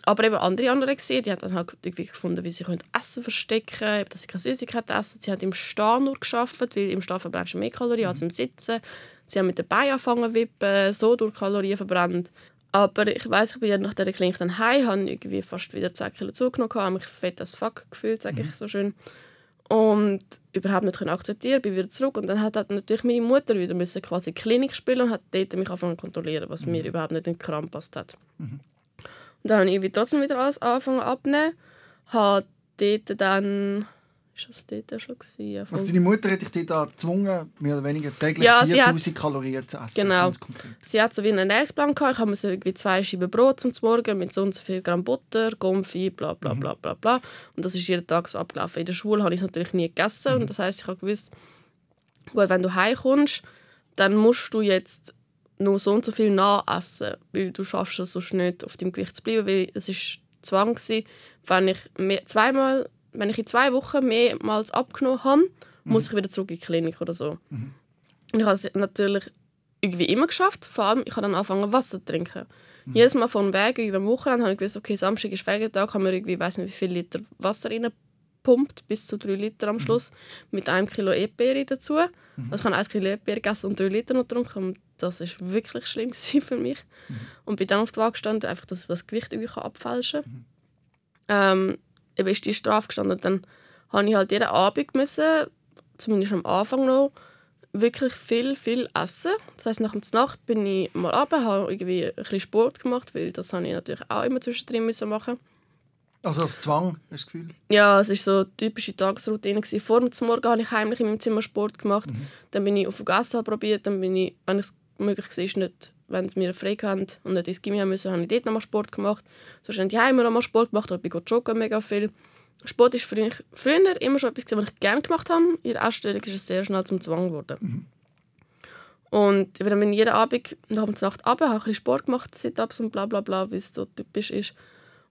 Speaker 4: Aber eben andere Anorexie, die haben dann halt irgendwie gefunden, wie sie können Essen verstecken können, dass sie keine Süßigkeiten essen. Sie haben im Stehen nur geschafft, weil im Stehen verbrennst du mehr Kalorien als im Sitzen. Sie haben mit den Beinen angefangen zu wippen, so durch Kalorien verbrannt. Aber ich weiß, ich bin ja nach dieser Klinik dann heim, habe irgendwie fast wieder 10 Kilo zugenommen, habe mich fett als fuck gefühlt, sage ich so schön. Und überhaupt nicht akzeptieren, bin wieder zurück. Und dann hat halt natürlich meine Mutter wieder müssen quasi Klinik spielen und hat dort mich angefangen zu kontrollieren, was mir überhaupt nicht in den Kram passt hat. Und dann habe ich irgendwie trotzdem wieder alles angefangen abnehmen. Habe dort dann... Ist das dort schon? Gewesen?
Speaker 3: Also deine Mutter hat dich dort gezwungen, mehr oder weniger täglich
Speaker 4: Ja, sie hat-
Speaker 3: 4000 Kalorien zu essen.
Speaker 4: Genau. Sie hat so wie einen Ernährungsplan gehabt. Ich habe so irgendwie zwei Scheiben Brot zum Morgen mit so und so viel Gramm Butter, Gomfi, bla bla bla bla bla. Und das ist jeden Tag so abgelaufen. In der Schule habe ich es natürlich nie gegessen. Und das heißt, ich habe gewusst, gut, wenn du heimkommst, dann musst du jetzt nur so und so viel nachessen, weil du schaffst es sonst nicht, auf dem Gewicht zu bleiben, weil es ist Zwang gewesen, wenn ich mehr, zweimal, wenn ich in zwei Wochen mehrmals abgenommen habe, muss ich wieder zurück in die Klinik oder so. Und ich habe es natürlich irgendwie immer geschafft. Vor allem, ich habe dann angefangen, Wasser zu trinken. Jedes Mal vom Weg, am Wochenende, habe ich gewusst, okay, Samstag ist Feiertag, haben wir irgendwie, weiß nicht wie viel Liter Wasser reingepumpt, bis zu drei Liter am Schluss, mit einem Kilo Erdbeere dazu. Also ich habe ein Kilo Erdbeere gegessen und drei Liter noch getrunken und das war wirklich schlimm für mich. Und bin dann auf die Waage gestanden, einfach, dass ich das Gewicht irgendwie abfälschen kann. Ähm, eben ist die Strafe gestanden. Dann habe ich halt jeden Abend müssen, zumindest am Anfang noch, wirklich viel, viel essen. Das heisst, nach der Nacht bin ich mal runter, habe irgendwie ein bisschen Sport gemacht, weil das habe ich natürlich auch immer zwischendrin müssen machen.
Speaker 3: Also als Zwang, hast du das Gefühl?
Speaker 4: Ja, es war so eine typische Tagesroutine. Vor dem Morgen habe ich heimlich in meinem Zimmer Sport gemacht. Dann bin ich auf Gassen probiert. Dann bin ich, wenn es möglich war, nicht, wenn es mir frei hatten und nicht ins Gymnasium müssen, habe ich dort nochmal Sport gemacht. Sonst habe ich daheim noch mal Sport gemacht. Ich bin joggen mega viel. Sport ist für mich früher immer schon etwas, was ich gerne gemacht habe. In der Essstörung ist es sehr schnell zum Zwang geworden. Und dann bin ich jeden Abend nach der Nacht runter, habe ein bisschen Sport gemacht, Sit-Ups und bla bla bla, wie es so typisch ist.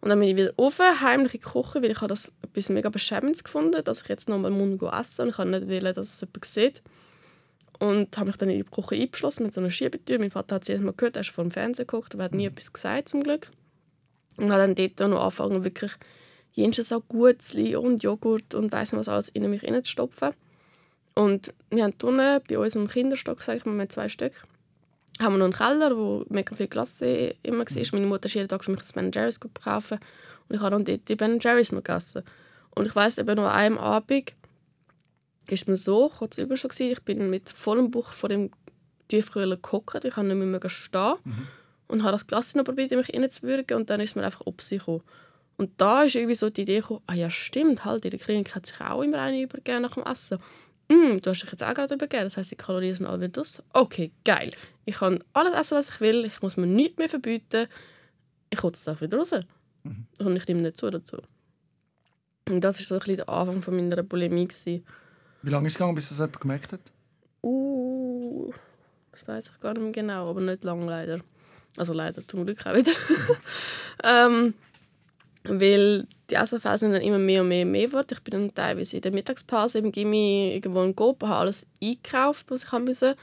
Speaker 4: Und dann bin ich wieder rauf, heimlich Küche, weil ich habe das etwas mega beschämendes gefunden, dass ich jetzt noch mal Mund essen und ich nicht wollen, dass es jemand sieht. Und habe mich dann in die Küche eingeschlossen mit so einer Schiebetür. Mein Vater hat es jedes Mal gehört, er ist vor dem Fernseher geguckt, aber er hat nie etwas gesagt, zum Glück. Und habe dann dort noch angefangen, wirklich jenseits auch Gutzli und Joghurt und weiss nicht was alles in mich reinzustopfen. Und wir haben unten bei uns im Kinderstock, sag ich mal, zwei Stück, haben wir noch einen Keller, wo mega viel Glasse immer war. Meine Mutter ist jeden Tag für mich das Ben Jerry's kaufen und ich habe dann dort die Ben Jerry's noch gegessen. Und ich weiss eben noch an einem Abend, ist mir so kurz über schon gewesen, ich bin mit vollem Bauch vor dem Tiefkühler gehockt, ich konnte nicht mehr stehen und habe das Glas noch probiert, mich reinzuwürgen und dann ist mir einfach ob sie gekommen. Und da ist irgendwie so die Idee gekommen, ah ja stimmt, halt, in der Klinik hat sich auch immer eine übergeben nach dem Essen. Mm, du hast dich jetzt auch gerade übergeben, das heisst, die Kalorien sind alle wieder draus. Okay, geil. Ich kann alles essen, was ich will, ich muss mir nichts mehr verbieten. Ich hole das auch wieder raus. Und ich nehme nicht zu dazu. Und das war so ein bisschen der Anfang von meiner Bulimie. Gewesen.
Speaker 3: Wie lange ist es gegangen, bis das jemand gemerkt hat?
Speaker 4: Uh, das weiß ich gar nicht mehr genau, aber nicht lange leider. Also leider zum Glück auch wieder. ähm, Weil die Essenfälle sind dann immer mehr und mehr und mehr geworden. Ich bin dann teilweise in der Mittagspause im Gimmi irgendwo in Coop, habe alles eingekauft, was ich haben musste.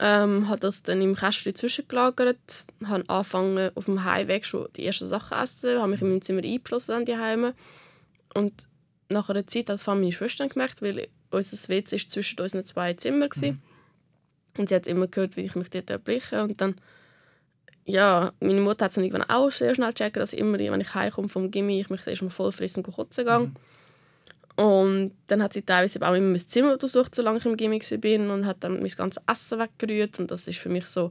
Speaker 4: Ähm, habe das dann im Kästchen zwischengelagert, habe angefangen auf dem Heimweg schon die ersten Sachen zu essen, habe mich in meinem Zimmer eingeschlossen an die Heime. Und nach einer Zeit vor allem meine Schwester gemerkt, weil unser WC war zwischen unseren zwei Zimmern. Mhm. Und sie hat immer gehört, wie ich mich dort erbliche. Und dann, ja, meine Mutter hat es irgendwann auch sehr schnell gecheckt, dass immer, wenn ich heimkomme vom Gimmi, ich mich erstmal voll fressen und kotzen gehe. Mhm. Und dann hat sie teilweise auch immer mein Zimmer untersucht, solange ich im Gimmi war und hat dann mein ganzes Essen weggerührt. Und das ist für mich so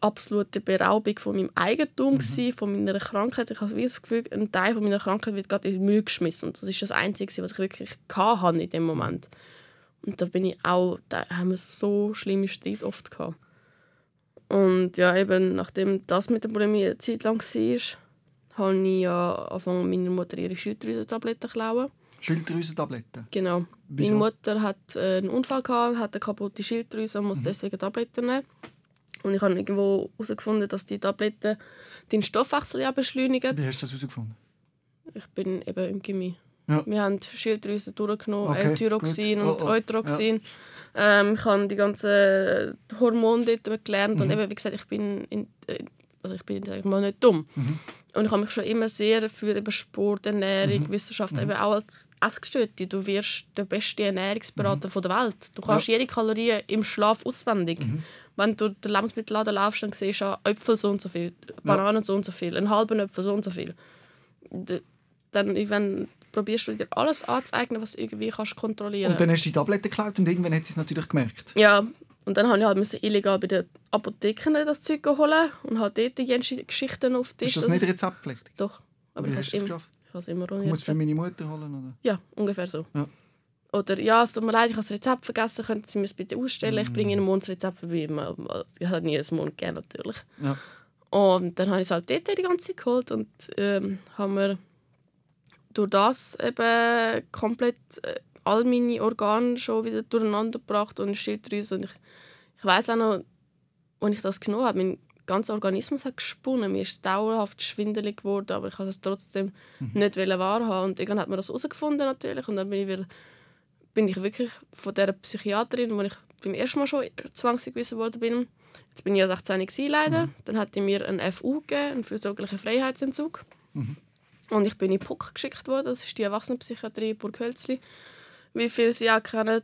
Speaker 4: absolute Beraubung von meinem Eigentum, mhm. gewesen, von meiner Krankheit. Ich habe das Gefühl, ein Teil von meiner Krankheit wird gerade in den Müll geschmissen. Und das ist das Einzige, was ich wirklich hatte in dem Moment. Und da bin ich auch, da haben wir so schlimme Streit oft gehabt. Und ja, eben nachdem das mit der Bulimie eine Zeit lang war, habe ich ja angefangen, meiner Mutter ihre Schilddrüsentabletten zu klauen.
Speaker 3: Schilddrüsentabletten?
Speaker 4: Genau. Wieso? Meine Mutter hat äh, einen Unfall gehabt, hat eine kaputte Schilddrüse und muss mhm. deswegen Tabletten nehmen. Und ich habe irgendwo herausgefunden, dass die Tabletten den Stoffwechsel ja beschleunigen.
Speaker 3: Wie hast du das herausgefunden?
Speaker 4: Ich bin eben im Gimmi. Ja. Wir haben Schilddrüse durchgenommen, okay, L-Tyroxin und oh, oh. Eutroxin. Ja. Ähm, ich habe die ganzen Hormone dort gelernt. Mhm. Und eben, wie gesagt, ich bin, in, äh, also ich bin sag ich mal, nicht dumm. Mhm. Und ich habe mich schon immer sehr für eben Sport, Ernährung, mhm. Wissenschaft, mhm. eben auch als Essgestörte. Du wirst der beste Ernährungsberater mhm. der Welt. Du kannst ja. jede Kalorie im Schlaf auswendig. Mhm. Wenn du den Lebensmittelladen laufst, dann siehst du Äpfel so und so viel, Bananen ja. so und so viel, einen halben Äpfel so und so viel. Dann, wenn probierst du dir alles anzueignen, was du irgendwie kannst kontrollieren
Speaker 3: Und dann hast du die Tabletten geklaut und irgendwann hat sie es natürlich gemerkt.
Speaker 4: Ja, und dann musste ich halt illegal bei den Apotheken das Zeug holen und halt dort die Geschichten auf
Speaker 3: dich. Ist das nicht rezeptpflichtig?
Speaker 4: Doch.
Speaker 3: Aber Wie ich hast du das
Speaker 4: geschafft? Ich habe es immer
Speaker 3: Ich muss für meine Mutter holen, oder?
Speaker 4: Ja, ungefähr so. Ja. Oder ja, es tut mir leid, ich habe das Rezept vergessen, könnten Sie mir das bitte ausstellen? Mm. Ich bringe Ihnen morgen das Rezept vorbei. Ich habe nie einen Mond gegeben, natürlich. Ja. Und dann habe ich es halt dort die ganze Zeit geholt und ähm, haben wir durch das eben komplett äh, all meine Organe schon wieder durcheinander gebracht und Schilddrüse. Und ich, ich weiß auch noch, als ich das genommen habe, mein ganzer Organismus hat gesponnen. Mir ist es dauerhaft schwindelig geworden, aber ich habe es trotzdem mhm. nicht wahrhaben. Und irgendwann hat man das herausgefunden natürlich und dann bin ich, wieder, bin ich wirklich von der Psychiaterin, wo ich beim ersten Mal schon zwangsgewiesen worden bin, jetzt bin ich ja 16 leider, mhm. dann hat die mir ein FU gegeben, einen fürsorglichen Freiheitsentzug. Mhm. Und ich bin in Puck geschickt worden, das ist die Erwachsenenpsychiatrie Burghölzli, wie viele Sie auch kennen.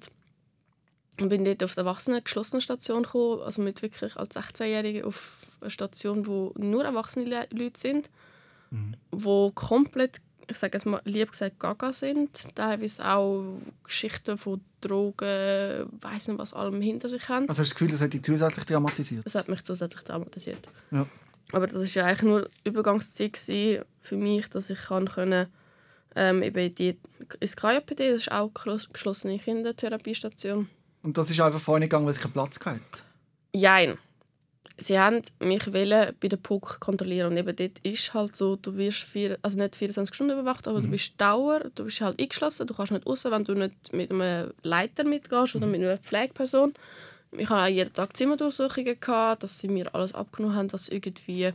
Speaker 4: Und bin dort auf der erwachsenen geschlossenen Station gekommen, also mit wirklich als 16-Jährige auf eine Station, wo nur erwachsene Leute sind, mhm. wo komplett, ich sage jetzt mal lieb gesagt, gaga sind, teilweise auch Geschichten von Drogen, weiß nicht was allem hinter sich haben.
Speaker 3: Also hast du das Gefühl, das hat dich zusätzlich dramatisiert?
Speaker 4: Das hat mich zusätzlich dramatisiert.
Speaker 3: Ja.
Speaker 4: Aber das war ja eigentlich nur Übergangszeit für mich, dass ich kann können, ähm, eben die, ins KJPD, das ist auch eine geschlossene Kindertherapiestation.
Speaker 3: Und das ist einfach vorne gegangen, weil es keinen Platz hatte?
Speaker 4: Nein. Sie haben mich bei der PUC kontrollieren und eben dort ist halt so, du wirst vier, also nicht 24 Stunden überwacht, aber mhm. du bist Dauer, du bist halt eingeschlossen, du kannst nicht raus, wenn du nicht mit einem Leiter mitgehst mhm. oder mit einer Pflegeperson ich hatte auch jeden Tag Zimmerdurchsuchungen, gehabt, dass sie mir alles abgenommen haben, was irgendwie,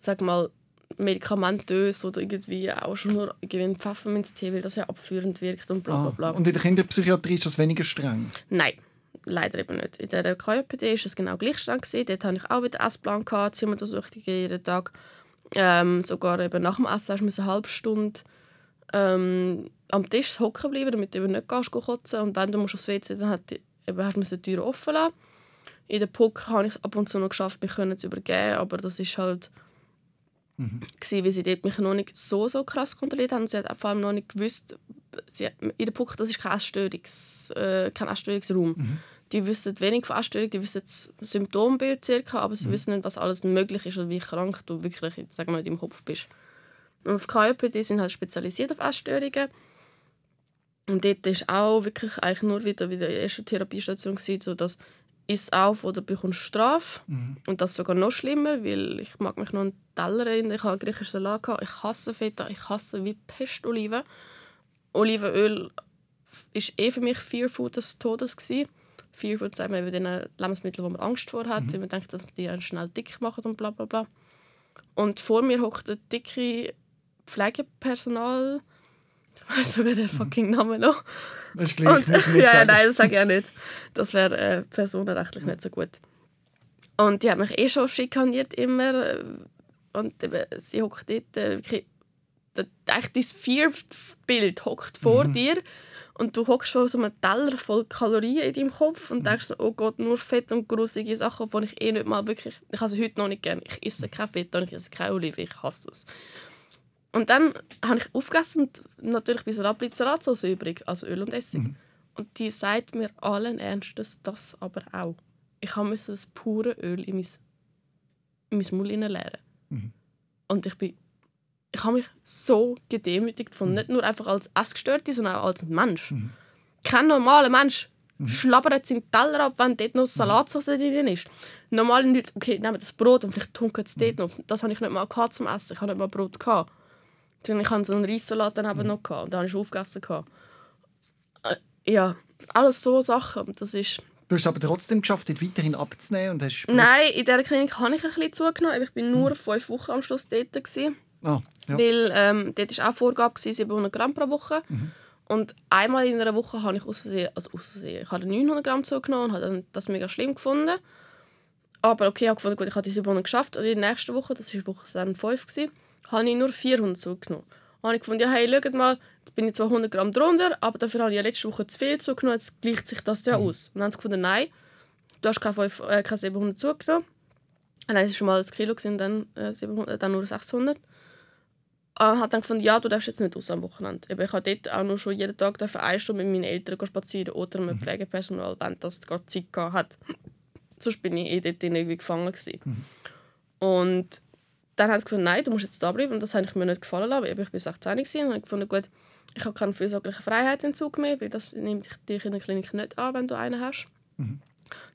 Speaker 4: sag mal, medikamentös oder irgendwie auch schon nur irgendwie Pfefferminztee, weil das ja abführend wirkt und bla bla bla.
Speaker 3: Ah, und in der Kinderpsychiatrie ist das weniger streng?
Speaker 4: Nein, leider eben nicht. In der KJPD war es genau gleich streng. Gewesen. Dort hatte ich auch wieder Essplan, gehabt, Zimmerdurchsuchungen jeden Tag. Ähm, sogar eben nach dem Essen musste eine halbe Stunde ähm, am Tisch hocken bleiben, damit du eben nicht gehst, kotzen Und wenn du musst aufs WC dann hat eben hast du die Tür offen lassen. In der Puck habe ich ab und zu noch geschafft, mich zu übergeben, aber das ist halt mhm. gewesen, weil sie dort mich noch nicht so, so krass kontrolliert haben. Sie hat vor allem noch nicht gewusst, sie, in der Puck, das ist kein, Essstörungs, äh, kein Essstörungsraum. Mhm. Die wissen wenig von Essstörung, die wissen das Symptombild circa, aber sie mhm. wissen nicht, was alles möglich ist oder wie krank du wirklich sagen wir, in deinem Kopf bist. Und auf KJP, sind halt spezialisiert auf Essstörungen. Und dort ist auch wirklich eigentlich nur wieder wie die erste Therapiestation gewesen, so dass ist auf oder bekommst Strafe. Mhm. Und das sogar noch schlimmer, weil ich mag mich noch an Teller erinnern. Ich habe griechisches Salat gehabt. Ich hasse Feta. Ich hasse wie Pest Oliven. Olivenöl ist eh für mich Fear Food des Todes gewesen. Fear Food sagt man den Lebensmitteln, wo man Angst vor hat, mhm. weil man denkt, dass die einen schnell dick machen und bla bla bla. Und vor mir hockt eine dicke Pflegepersonal. Weiß sogar den fucking Namen noch.
Speaker 3: Das ist gleich,
Speaker 4: Und,
Speaker 3: musst nicht
Speaker 4: ja,
Speaker 3: sagen.
Speaker 4: nein, das sage ich auch nicht. Das wäre äh, personenrechtlich nicht so gut. Und die hat mich eh schon schikaniert immer. äh, Und eben, sie hockt dort, äh, echt dein Fear-Bild hockt vor
Speaker 3: Mhm.
Speaker 4: dir. Und du hockst vor so einem Teller voll Kalorien in deinem Kopf
Speaker 3: Mhm.
Speaker 4: und denkst so, oh Gott, nur Fett und grusige Sachen, die ich eh nicht mal wirklich... Ich habe sie heute noch nicht gerne. Ich esse kein Fett und ich esse keine Oliven. Ich hasse es. Und dann habe ich aufgegessen und natürlich bei Salat bleibt Salatsauce übrig, also Öl und Essig. Und die sagt mir allen Ernstes das aber auch. Ich musste das pure Öl in mein, in mein Maul hineinleeren. Und ich bin ich habe mich so gedemütigt von nicht nur einfach als Essgestörte, sondern auch als Mensch. Kein normaler Mensch schlabbert seinen Teller ab, wenn dort noch Salatsauce drin ist. Normale Leute, okay, nehmen das Brot und vielleicht tunken es dort noch. Das habe ich nicht mal gehabt zum Essen. Ich habe nicht mal Brot gehabt. Ich hatte so einen Reissalat dann eben noch gehabt, und den habe ich aufgegessen. Gehabt. Äh, Ja, alles so Sachen. Das ist
Speaker 3: Du hast es aber trotzdem geschafft, dort weiterhin abzunehmen und hast...
Speaker 4: Nein, in dieser Klinik habe ich ein bisschen zugenommen. Ich war nur fünf Wochen am Schluss dort. Gewesen.
Speaker 3: Ah, ja.
Speaker 4: Weil ähm, dort war auch Vorgabe, gewesen, 700 Gramm pro Woche. Und einmal in einer Woche habe ich aus Versehen, also aus Versehen, ich habe 900 Gramm zugenommen und habe dann das mega schlimm gefunden. Aber okay, ich habe gefunden, gut, ich habe die 700 geschafft. Und in der nächsten Woche, das war Woche dann 5, gewesen, habe ich nur 400 zugenommen. Und habe ich gefunden, ja, hey, schaut mal, jetzt bin ich zwar 100 Gramm drunter, aber dafür habe ich ja letzte Woche zu viel zugenommen, jetzt gleicht sich das ja aus. Und dann haben sie gefunden, nein, du hast keine, 5, äh, keine 700 zugenommen. Und dann war es schon mal ein Kilo, gewesen, dann, äh, 700, äh, dann nur 600 äh, hat dann gefunden, ja, du darfst jetzt nicht raus am Wochenende. Eben, ich habe dort auch noch schon jeden Tag eine Stunde mit meinen Eltern spazieren oder mit Pflegepersonal, wenn das gerade Zeit hat. Sonst bin ich eh dort irgendwie gefangen gewesen. Und dann haben sie gefunden, nein, du musst jetzt da bleiben. Und das habe ich mir nicht gefallen lassen, weil ich bin 16 gewesen. und habe gefunden, gut, ich habe keine fürsorgliche Freiheitsentzug mehr, weil das nimmt dich in der Klinik nicht an, wenn du einen hast.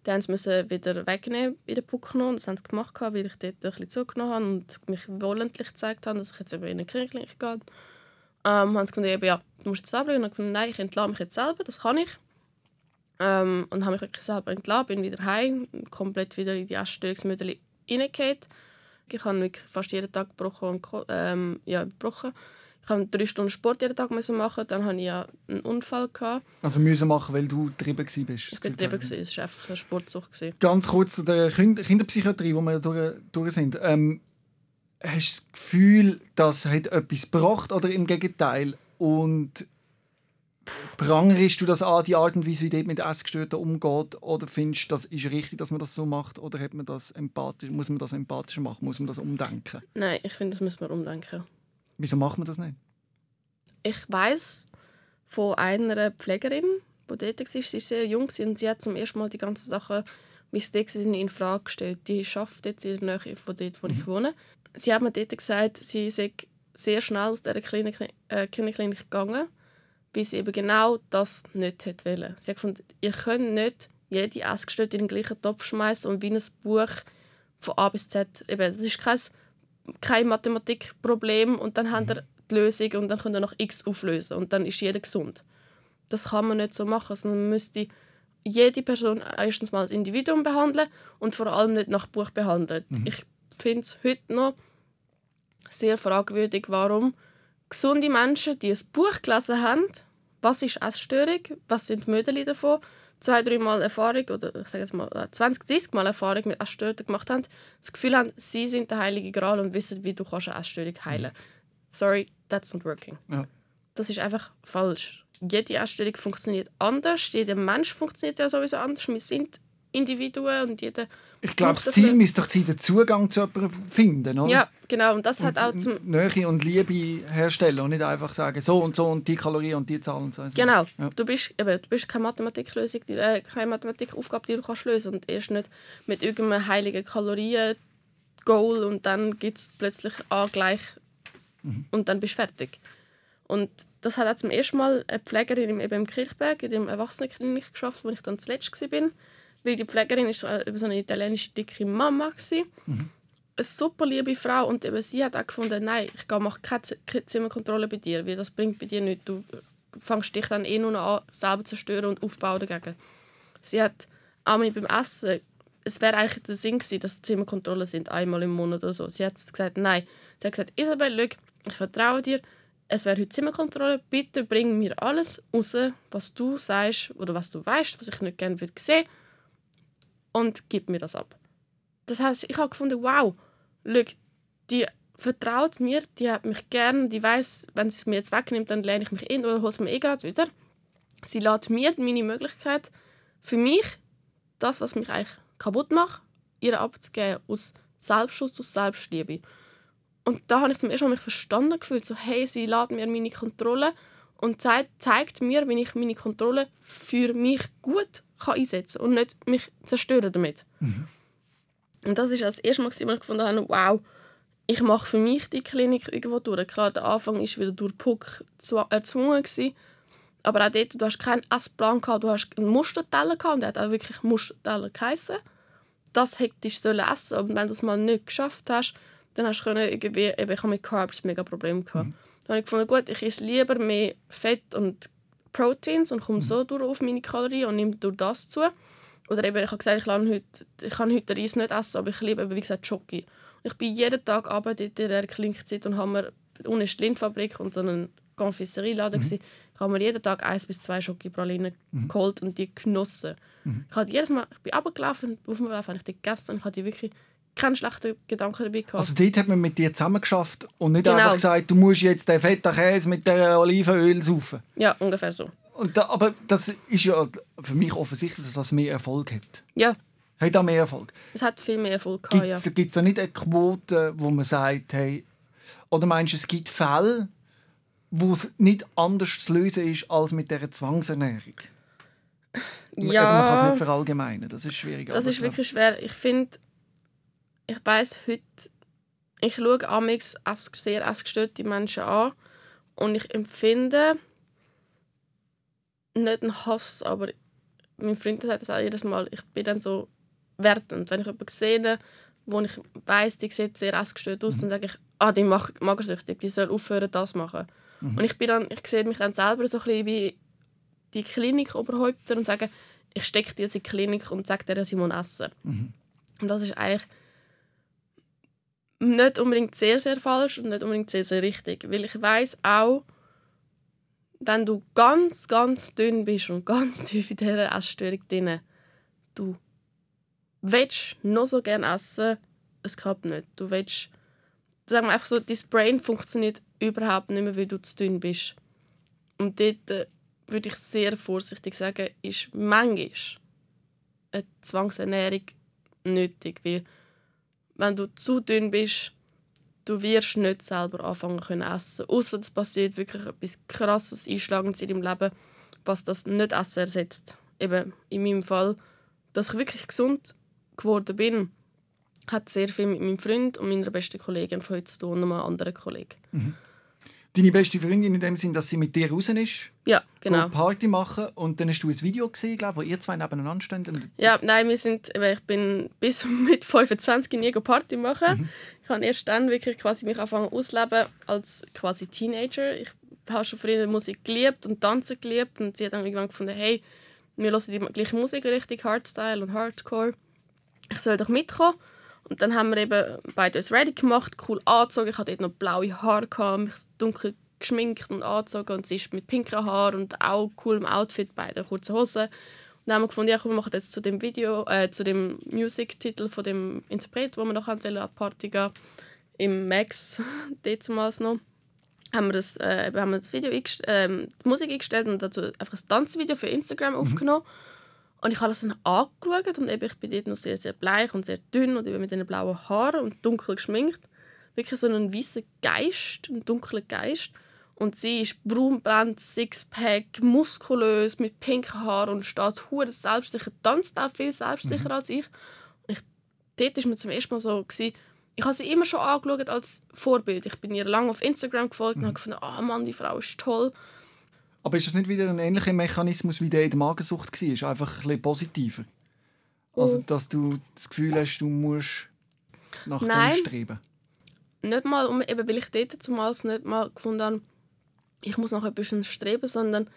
Speaker 4: Dann mussten sie wieder wegnehmen in den Puck genommen. Das haben sie gemacht, weil ich dort ein bisschen zugenommen habe und mich wollentlich gezeigt habe, dass ich jetzt eben in eine Klinik gehe. Ähm, haben sie gefunden, eben, ja, du musst jetzt da bleiben. Und ich gefunden, nein, ich entlasse mich jetzt selber, das kann ich. Ähm, und habe mich wirklich selber entlassen, bin wieder heim, komplett wieder in die Essstörungsmittel reingefallen. Ich habe wirklich fast jeden Tag gebrochen ähm, ja, gebrochen. Ich habe drei Stunden Sport jeden Tag müssen machen. Dann hatte ich ja einen Unfall. Gehabt.
Speaker 3: Also müssen machen, weil du getrieben warst.
Speaker 4: Ich war getrieben, es war einfach eine Sportsucht.
Speaker 3: Ganz kurz zu der Kind Kinderpsychiatrie, wo wir durch, durch sind. Ähm, hast du das Gefühl, das hat etwas gebracht oder im Gegenteil? Und prangerst du das an, die Art und Weise, wie dort mit Essgestörten umgeht? Oder findest du, das ist richtig, dass man das so macht? Oder hat man das empathisch, muss man das empathisch machen? Muss man das umdenken?
Speaker 4: Nein, ich finde, das müssen wir umdenken.
Speaker 3: Wieso macht man das nicht?
Speaker 4: Ich weiß von einer Pflegerin, die dort war, sie war sehr jung und sie hat zum ersten Mal die ganzen Sachen, wie sie dort waren, in Frage gestellt. Die arbeitet jetzt in der Nähe von dort, wo ich wohne. Sie hat mir dort gesagt, sie sei sehr schnell aus dieser Klinik, äh, Kinderklinik gegangen, weil sie eben genau das nicht wollen. Sie hat gefunden, ihr könnt nicht jede Essgestörte in den gleichen Topf schmeißen und wie ein Buch von A bis Z. Eben, das ist kein, kein Mathematikproblem und dann habt ihr die Lösung und dann könnt ihr noch x auflösen und dann ist jeder gesund. Das kann man nicht so machen, sondern man müsste jede Person erstens mal als Individuum behandeln und vor allem nicht nach Buch behandeln. Ich finde es heute noch sehr fragwürdig, warum gesunde Menschen, die ein Buch gelesen haben, was ist Essstörung, was sind die Mödeli davon, zwei, drei Mal Erfahrung oder ich sage jetzt mal äh, 20, 30 Mal Erfahrung mit Essstörungen gemacht haben, das Gefühl haben, sie sind der heilige Gral und wissen, wie du kannst eine Essstörung heilen Sorry, that's not working.
Speaker 3: Ja.
Speaker 4: Das ist einfach falsch. Jede Essstörung funktioniert anders, jeder Mensch funktioniert ja sowieso anders. Wir sind Individuen und jeder
Speaker 3: Ich glaube, das Ziel müsste doch sein, den Zugang zu jemandem finden, oder?
Speaker 4: Ja, genau. Und das hat auch zum...
Speaker 3: Nähe und Liebe herstellen und nicht einfach sagen, so und so und die Kalorien und die Zahlen und so.
Speaker 4: Genau.
Speaker 3: Ja.
Speaker 4: Du bist, eben, du bist keine Mathematiklösung, äh, keine Mathematikaufgabe, die du kannst lösen und erst nicht mit irgendeinem heiligen Kalorien-Goal und dann gibt es plötzlich A gleich und dann bist du fertig. Und das hat auch zum ersten Mal eine Pflegerin im, eben im Kirchberg, in dem Erwachsenenklinik geschafft, wo ich dann zuletzt war. Weil die Pflegerin ist so eine, so eine italienische dicke Mama war. Eine super liebe Frau und eben sie hat auch gefunden, nein, ich mache keine Zimmerkontrolle bei dir, weil das bringt bei dir nichts. Du fängst dich dann eh nur an, selber zu zerstören und aufbauen dagegen. Sie hat auch beim Essen, es wäre eigentlich der Sinn gewesen, dass Zimmerkontrollen sind, einmal im Monat oder so. Sie hat gesagt, nein. Sie hat gesagt, Isabel, schau, ich vertraue dir, es wäre heute Zimmerkontrolle, bitte bring mir alles raus, was du sagst oder was du weißt, was ich nicht gerne würde sehen und gib mir das ab. Das heißt, ich habe gefunden, wow, schau, die vertraut mir, die hat mich gern, die weiß, wenn sie es mir jetzt wegnimmt, dann lerne ich mich in oder hole es mir eh gerade wieder. Sie lässt mir meine Möglichkeit, für mich, das, was mich eigentlich kaputt macht, ihr abzugeben aus Selbstschutz, aus Selbstliebe. Und da habe ich zum ersten Mal mich verstanden gefühlt, so hey, sie lädt mir meine Kontrolle und zeigt, zeigt mir, wie ich meine Kontrolle für mich gut kann einsetzen kann und nicht mich zerstören damit. Mhm. Und das ist das erste Mal, als ich gefunden habe, wow, ich mache für mich die Klinik irgendwo durch. Klar, der Anfang war wieder durch Puck erzwungen. Gewesen. Aber auch dort, du hast keinen Essplan, gehabt, du hast einen Musterteller gehabt, und der hat auch wirklich Musterteller geheißen. Das hättest du essen aber wenn du es mal nicht geschafft hast, dann hast du irgendwie, eben, ich habe mit Carbs mega Probleme gehabt. Mhm. Dann habe ich gefunden, gut, ich esse lieber mehr Fett und Proteins und komme mhm. so durch auf meine Kalorien und nehme durch das zu. Oder eben, ich habe gesagt, ich, heute, ich kann heute Reis nicht essen, aber ich liebe eben, wie gesagt, Schoki. Ich bin jeden Tag arbeitet in der Klinikzeit und unten ist die Lindfabrik und so einen Confiserieladen mhm. Ich habe mir jeden Tag eins bis zwei Schokipralinen mhm. geholt und die genossen. Mhm. Ich habe jedes Mal, ich bin runtergelaufen, auf dem Lauf habe ich die gegessen und ich hatte wirklich keinen schlechten Gedanken dabei gehabt.
Speaker 3: Also dort hat man mit dir zusammen geschafft und nicht genau. einfach gesagt, du musst jetzt den fetten Käse mit der Olivenöl saufen.
Speaker 4: Ja, ungefähr so.
Speaker 3: Und da, aber das ist ja für mich offensichtlich, dass das mehr Erfolg hat.
Speaker 4: Ja,
Speaker 3: hat auch mehr Erfolg?
Speaker 4: Es hat viel mehr Erfolg gehabt,
Speaker 3: Gibt es ja. da nicht eine Quote, wo man sagt, hey, oder meinst du, es gibt Fälle, wo es nicht anders zu lösen ist als mit dieser Zwangsernährung?
Speaker 4: Ja.
Speaker 3: man kann es nicht verallgemeinern, das ist schwierig.
Speaker 4: Das ist wirklich schwer. Ich finde, ich weiß heute, ich schaue amix sehr essgestörte Menschen an und ich empfinde nicht einen Hass, aber mein Freund sagt das auch jedes Mal, ich bin dann so wertend. Wenn ich jemanden sehe, wo ich weiss, die sieht sehr essgestört aus, mhm. dann sage ich, ah, die macht magersüchtig, die soll aufhören, das zu machen. Mhm. Und ich, bin dann, ich sehe mich dann selber so ein bisschen wie die Klinikoberhäupter und sage, ich stecke diese Klinik und sage dir, sie muss essen. Mhm. Und das ist eigentlich nicht unbedingt sehr, sehr falsch und nicht unbedingt sehr, sehr richtig. Weil ich weiß auch, wenn du ganz, ganz dünn bist und ganz tief in dieser Essstörung drin, du willst noch so gerne essen, es klappt nicht. Du willst, sagen wir einfach so, dein Brain funktioniert überhaupt nicht mehr, weil du zu dünn bist. Und dort äh, würde ich sehr vorsichtig sagen, ist manchmal eine Zwangsernährung nötig, weil wenn du zu dünn bist, du wirst nicht selber anfangen können essen. Außer es passiert wirklich etwas krasses, einschlagendes in deinem Leben, was das nicht Essen ersetzt. Eben in meinem Fall, dass ich wirklich gesund geworden bin, hat sehr viel mit meinem Freund und meiner besten Kollegin von heute zu tun, und einem anderen Kollegen.
Speaker 3: Mhm. Deine beste Freundin in dem Sinn, dass sie mit dir raus ist?
Speaker 4: Ja, genau.
Speaker 3: Party machen und dann hast du ein Video gesehen, glaube, wo ihr zwei nebeneinander stehen.
Speaker 4: Ja, nein, wir sind, ich bin bis mit 25 nie Party machen. Mhm. Ich habe erst dann wirklich quasi mich angefangen ausleben als quasi Teenager. Ich habe schon früher Musik geliebt und Tanzen geliebt und sie hat dann irgendwann gefunden, hey, wir hören die gleiche Musik, richtig Hardstyle und Hardcore ich soll doch mitkommen. Und dann haben wir eben beide uns ready gemacht, cool angezogen. Ich hatte dort noch blaue Haare, gehabt, mich dunkel geschminkt und angezogen. Und sie ist mit pinken Haaren und auch coolem Outfit, beide kurze Hosen. Und dann haben wir gefunden, ja, komm, wir machen jetzt zu dem Video, äh, zu dem Musiktitel von dem Interpret, wo wir noch an der Party gehen, im Max, damals noch, haben wir das, äh, haben wir das Video äh, die Musik eingestellt und dazu einfach ein Tanzvideo für Instagram mhm. aufgenommen. Und ich habe das dann angeschaut und eben, ich bin dort noch sehr, sehr bleich und sehr dünn und eben mit diesen blauen Haaren und dunkel geschminkt. Wirklich so ein weißer Geist, ein dunkler Geist. Und sie ist braunbrennt, Sixpack, muskulös, mit pinken Haaren und steht hure selbstsicher, tanzt auch viel selbstsicher mhm. als ich. Und ich, dort war mir zum ersten Mal so, gewesen, ich habe sie immer schon angeschaut als Vorbild. Ich bin ihr lange auf Instagram gefolgt mhm. und habe gefunden, oh Mann, die Frau ist toll.
Speaker 3: Aber ist das nicht wieder ein ähnlicher Mechanismus, wie der in der Magensucht war? Einfach ein bisschen positiver? Also, dass du das Gefühl hast, du musst nach Nein. dem streben?
Speaker 4: Nicht mal, eben, weil ich dort zumals nicht mal gefunden habe, ich muss nach etwas streben, sondern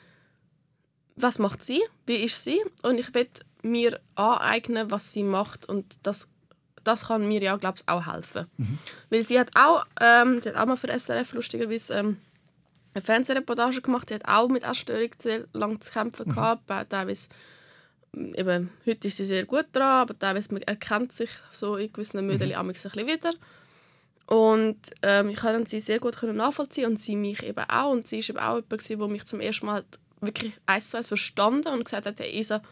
Speaker 4: was macht sie, wie ist sie und ich will mir aneignen, was sie macht und das das kann mir ja, glaube ich, auch helfen. Weil sie hat auch, ähm, sie hat auch mal für SRF lustigerweise ähm, eine Fernsehreportage gemacht. Sie hat auch mit Essstörungen sehr lange zu kämpfen gehabt. Äh, Teilweise, ähm, eben, heute ist sie sehr gut dran, aber teilweise man erkennt sich so in gewissen Mödeln mhm. ein bisschen wieder. Und ähm, ich konnte sie sehr gut nachvollziehen und sie mich eben auch. Und sie war eben auch jemand, der mich zum ersten Mal halt wirklich eins zu eins verstanden und gesagt hat, hey Isa,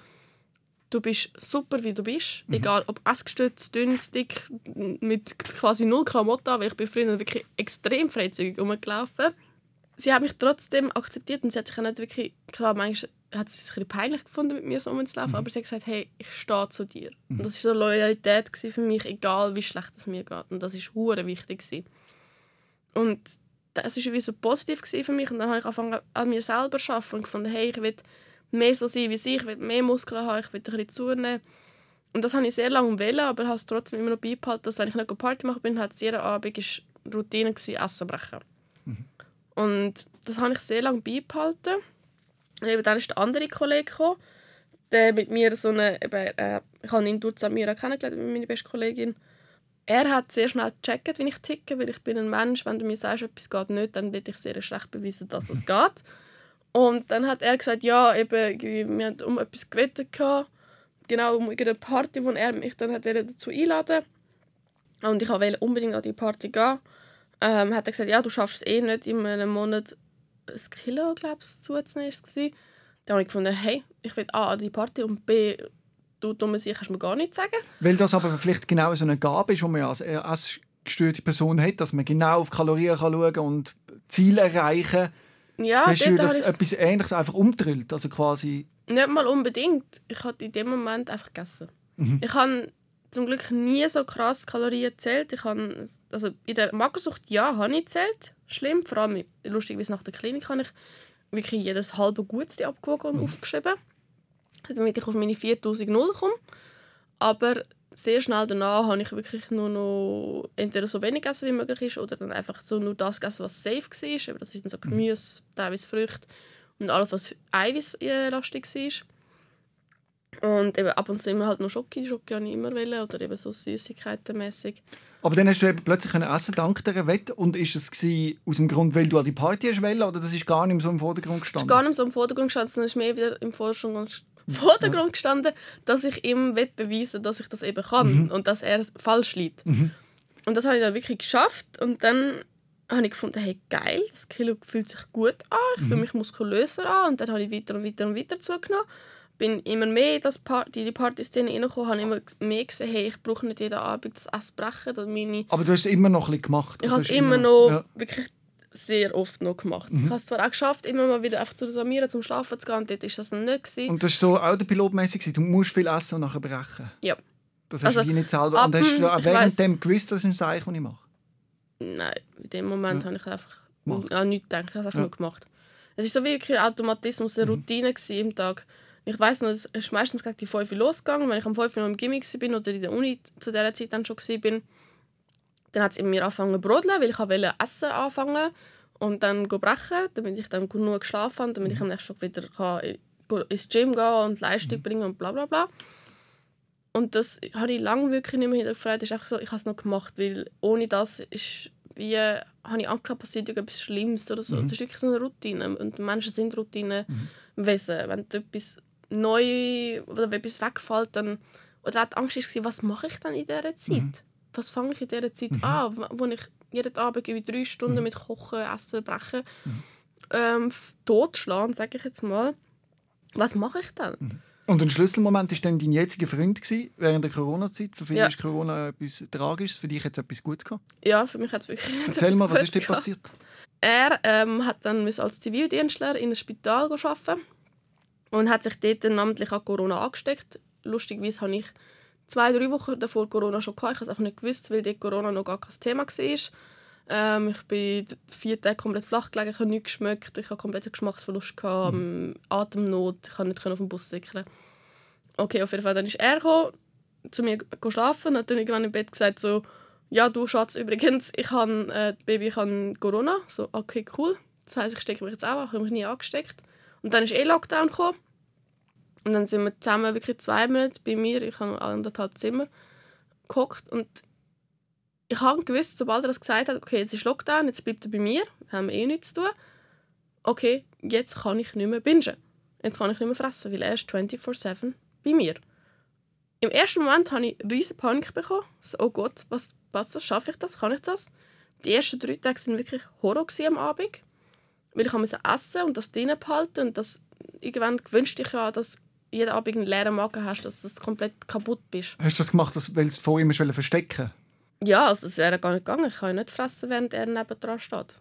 Speaker 4: du bist super, wie du bist. Mhm. Egal, ob essgestützt, dünn, dick, mit quasi null Klamotten, weil ich bin früher wirklich extrem freizügig rumgelaufen. Sie hat mich trotzdem akzeptiert und sie hat sich auch nicht wirklich, klar, manchmal hat sie es ein bisschen peinlich gefunden, mit mir so rumzulaufen, mhm. aber sie hat gesagt, hey, ich stehe zu dir. Mhm. Und das war so Loyalität für mich, egal wie schlecht es mir geht. Und das war hure wichtig. Gewesen. Und das war wie so positiv für mich. Und dann habe ich angefangen, an mir selber zu arbeiten und gefunden, hey, ich will mehr so sein wie sie, ich will mehr Muskeln haben, ich will ein bisschen zunehmen. Und das habe ich sehr lange wollen, aber habe es trotzdem immer noch beibehalten, dass wenn ich nicht Party machen bin, hat es jeden Abend ist Routine gewesen, Essen brechen. Mhm. Und das habe ich sehr lange beibehalten. Und eben dann ist der andere Kollege gekommen, der mit mir so eine, eben, äh, ich habe ihn durch Samira kennengelernt, meine beste Kollegin. Er hat sehr schnell gecheckt, wie ich ticke, weil ich bin ein Mensch, wenn du mir sagst, etwas geht nicht, dann will ich sehr schlecht beweisen, dass es geht. Und dann hat er gesagt, ja, eben, wir hatten um etwas gewettet, genau um eine Party, wo er mich dann hat dazu einladen Und ich wollte unbedingt an die Party gehen. Ähm, hat er gesagt, ja, du schaffst es eh nicht, in einem Monat ein Kilo, glaube ich, zuzunehmen. Dann habe ich gefunden, hey, ich will A, an die Party und B, du dumme Sicher kannst du mir gar nicht sagen.
Speaker 3: Weil das aber vielleicht genau so eine Gabe ist, die man als essgestörte Person hat, dass man genau auf Kalorien kann schauen kann und Ziele erreichen kann. Ja, hast du das etwas Ähnliches einfach umdrillt, also quasi...
Speaker 4: Nicht mal unbedingt. Ich habe in dem Moment einfach gegessen. Mhm. Ich habe zum Glück nie so krass Kalorien gezählt. Ich habe, also in der Magersucht ja, habe ich gezählt. Schlimm, vor allem lustigerweise nach der Klinik habe ich wirklich jedes halbe Gutste abgewogen und mhm. aufgeschrieben damit ich auf meine 4000 Null komme. Aber sehr schnell danach habe ich wirklich nur noch entweder so wenig gegessen wie möglich ist oder dann einfach so nur das gegessen, was safe war. Das sind so mhm. Gemüse, teilweise Früchte und alles, was eiweißlastig war. Und eben ab und zu immer halt noch Schoki. Schoki habe ich immer wollen, oder eben so Süßigkeiten mäßig.
Speaker 3: Aber dann hast du eben plötzlich essen dank dieser Wette. Und ist es aus dem Grund, weil du an die Party hast wollen, oder das ist gar nicht so im Vordergrund gestanden?
Speaker 4: Das ist gar nicht so im Vordergrund gestanden, sondern ist mehr wieder im Vordergrund Vordergrund gestanden, dass ich ihm beweisen dass ich das eben kann mhm. und dass er falsch liegt. Mhm. Und das habe ich dann wirklich geschafft und dann habe ich gefunden, hey geil, das Kilo fühlt sich gut an, ich fühle mhm. mich muskulöser an und dann habe ich weiter und weiter und weiter zugenommen. Bin immer mehr in das Party, die Partyszene reingekommen, habe immer mehr gesehen, hey, ich brauche nicht jeden Abend das Essen brechen.
Speaker 3: Aber du hast es immer noch ein bisschen gemacht.
Speaker 4: Ich also habe es immer noch ja. wirklich sehr oft noch gemacht. Mhm. Ich habe es zwar auch geschafft, immer mal wieder einfach zu Samira zum Schlafen zu gehen, und dort war das noch nicht. Gewesen.
Speaker 3: Und das war so autopilotmäßig, du musst viel essen und nachher brechen?
Speaker 4: Ja.
Speaker 3: Das hast also, du nicht selber... Ab, und hast du während weiss, dem gewusst, das ist ein Zeichen, das ich mache?
Speaker 4: Nein, in dem Moment ja. habe ich einfach an nichts gedacht, ich habe es einfach ja. nur gemacht. Es war so wie ein Automatismus, eine mhm. Routine mhm. im Tag. Ich weiß noch, es ist meistens gegen die 5 Uhr losgegangen, wenn ich am 5 Uhr noch im Gimmick war oder in der Uni zu dieser Zeit dann schon war. Dann hat es in mir angefangen zu brodeln, weil ich wollte essen anfangen und dann brechen, damit ich dann genug geschlafen habe, damit ich am nächsten Tag wieder kann ins Gym gehen und Leistung bringen und bla bla bla. Und das habe ich lange wirklich nicht mehr hinterfragt. Es ist einfach so, ich habe es noch gemacht, weil ohne das ist wie, habe ich Angst passiert etwas Schlimmes oder so. Mhm. Das ist wirklich so eine Routine und Menschen sind Routinenwesen. Mhm. Wenn etwas neu oder wenn etwas wegfällt, dann oder auch die Angst war, was mache ich dann in dieser Zeit? Mhm. Was fange ich in dieser Zeit mhm. an, wo ich jeden Abend über drei Stunden mhm. mit Kochen, Essen, Brechen mhm. ähm, totschlagen, sage ich jetzt mal. Was mache ich dann? Mhm.
Speaker 3: Und ein Schlüsselmoment war dann dein jetziger Freund gewesen, während der Corona-Zeit. Für viele ja. ist Corona etwas Tragisches, für dich hat es etwas Gutes gehabt?
Speaker 4: Ja, für mich hat es wirklich
Speaker 3: Erzähl mal, was ist dir passiert?
Speaker 4: Er ähm, hat dann als Zivildienstler in einem Spital arbeiten und hat sich dort namentlich an Corona angesteckt. Lustigerweise habe ich zwei, drei Wochen davor Corona schon gehabt. Ich habe es einfach nicht gewusst, weil dort Corona noch gar kein Thema war. Ähm, ich bin vier Tage komplett flach gelegen, ich habe nichts geschmeckt, ich hatte kompletten Geschmacksverlust, gehabt, mhm. Atemnot, ich konnte nicht auf den Bus sickern. Okay, auf jeden Fall, dann ist er gekommen, zu mir schlafen und hat dann irgendwann im Bett gesagt so, ja du Schatz, übrigens, ich habe, äh, Baby, ich habe Corona. So, okay, cool. Das heisst, ich stecke mich jetzt auch, ich habe mich nie angesteckt. Und dann ist eh Lockdown gekommen. Und dann sind wir zusammen wirklich zwei Monate bei mir. Ich habe anderthalb Zimmer. gehockt und ich habe gewusst, sobald er das gesagt hat, okay, jetzt ist Lockdown, jetzt bleibt er bei mir, haben wir eh nichts zu tun. Okay, jetzt kann ich nicht mehr bingen. Jetzt kann ich nicht mehr fressen, weil er ist 24-7 bei mir. Im ersten Moment habe ich riesige Panik bekommen. So, oh Gott, was, was schaffe ich das? Kann ich das? Die ersten drei Tage waren wirklich Horror am Abend. Weil ich musste essen und das drinnen behalten. Und das, irgendwann gewünscht dich ja, dass jeden Abend einen leeren Magen hast, dass du komplett kaputt bist.
Speaker 3: Hast du das gemacht, weil es vor ihm verstecken
Speaker 4: Ja, also es wäre gar nicht gegangen. Ich kann ja nicht fressen, während er nebendran steht.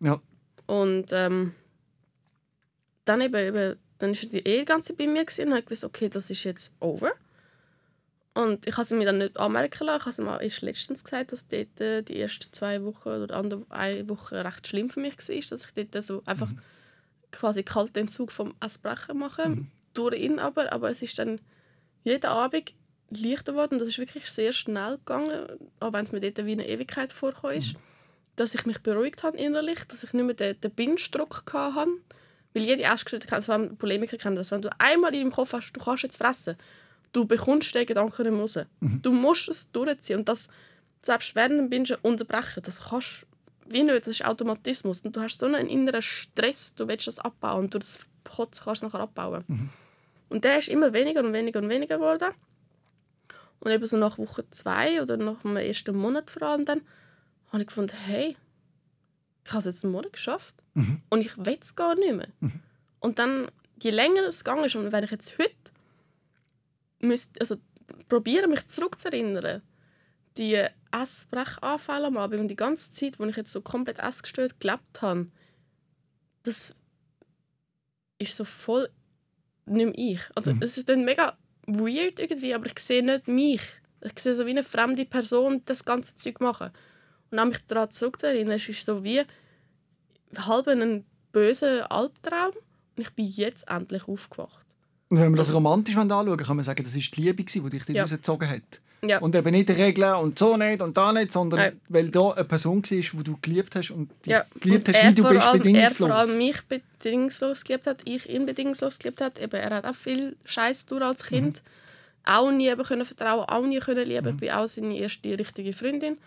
Speaker 3: Ja.
Speaker 4: Und ähm, dann eben, eben dann war die eh ganze bei mir und habe gewusst, okay, das ist jetzt over. Und ich habe es mir dann nicht anmerken lassen. Ich habe es mir erst letztens gesagt, dass dort äh, die ersten zwei Wochen oder andere, eine Woche recht schlimm für mich war, dass ich dort so einfach mhm. quasi kalten Entzug vom Essbrechen mache. Mhm. Durch ihn aber, aber es ist dann jeden Abend leichter geworden. Das ist wirklich sehr schnell gegangen, auch wenn es mir dort wie eine Ewigkeit vorkam. Mhm. Dass ich mich beruhigt habe innerlich, dass ich nicht mehr den, den Binge-Druck hatte weil jede Essgestörte kennt, vor allem Polemiker kennen das. Wenn du einmal in deinem Kopf hast, du kannst jetzt fressen, du bekommst den Gedanken nicht mehr raus. Mhm. Du musst es durchziehen. Und das, selbst während dem Bingen unterbrechen, das kannst wie nicht, das ist Automatismus. Und du hast so einen inneren Stress, du willst das abbauen und durch das Kotzen kannst du nachher abbauen. Mhm. Und der ist immer weniger und weniger und weniger geworden. Und eben so nach Woche zwei oder nach dem ersten Monat vor allem dann, habe ich gefunden, hey, ich habe es jetzt einen Monat geschafft. Mhm. Und ich will es gar nicht mehr. Mhm. Und dann, je länger es gegangen ist, und wenn ich jetzt heute müsste, also probiere mich zurückzuerinnern, die Essbrechanfälle am Abend und die ganze Zeit, wo ich jetzt so komplett essgestört gelebt habe, das ist so voll nicht mehr ich. Also mhm. es ist dann mega weird irgendwie, aber ich sehe nicht mich. Ich sehe so wie eine fremde Person das ganze Zeug machen. Und an mich daran zurückzuerinnern, es ist so wie halb ein böser Albtraum und ich bin jetzt endlich aufgewacht.
Speaker 3: Und wenn man das romantisch anschauen kann man sagen, das war die Liebe, die dich ja. rausgezogen hat.
Speaker 4: Ja.
Speaker 3: Und eben nicht die Regeln und so nicht und da nicht, sondern Nein. weil da eine Person war, die du geliebt hast und dich ja. geliebt hast, wie du bist, allem, bedingungslos.
Speaker 4: Er vor allem mich bedingungslos geliebt hat, ich ihn bedingungslos geliebt hat. Eben, er hat auch viel Scheiß durch als Kind. Mhm. Auch nie können vertrauen, auch nie können lieben. Mhm. Ich bin auch seine erste richtige Freundin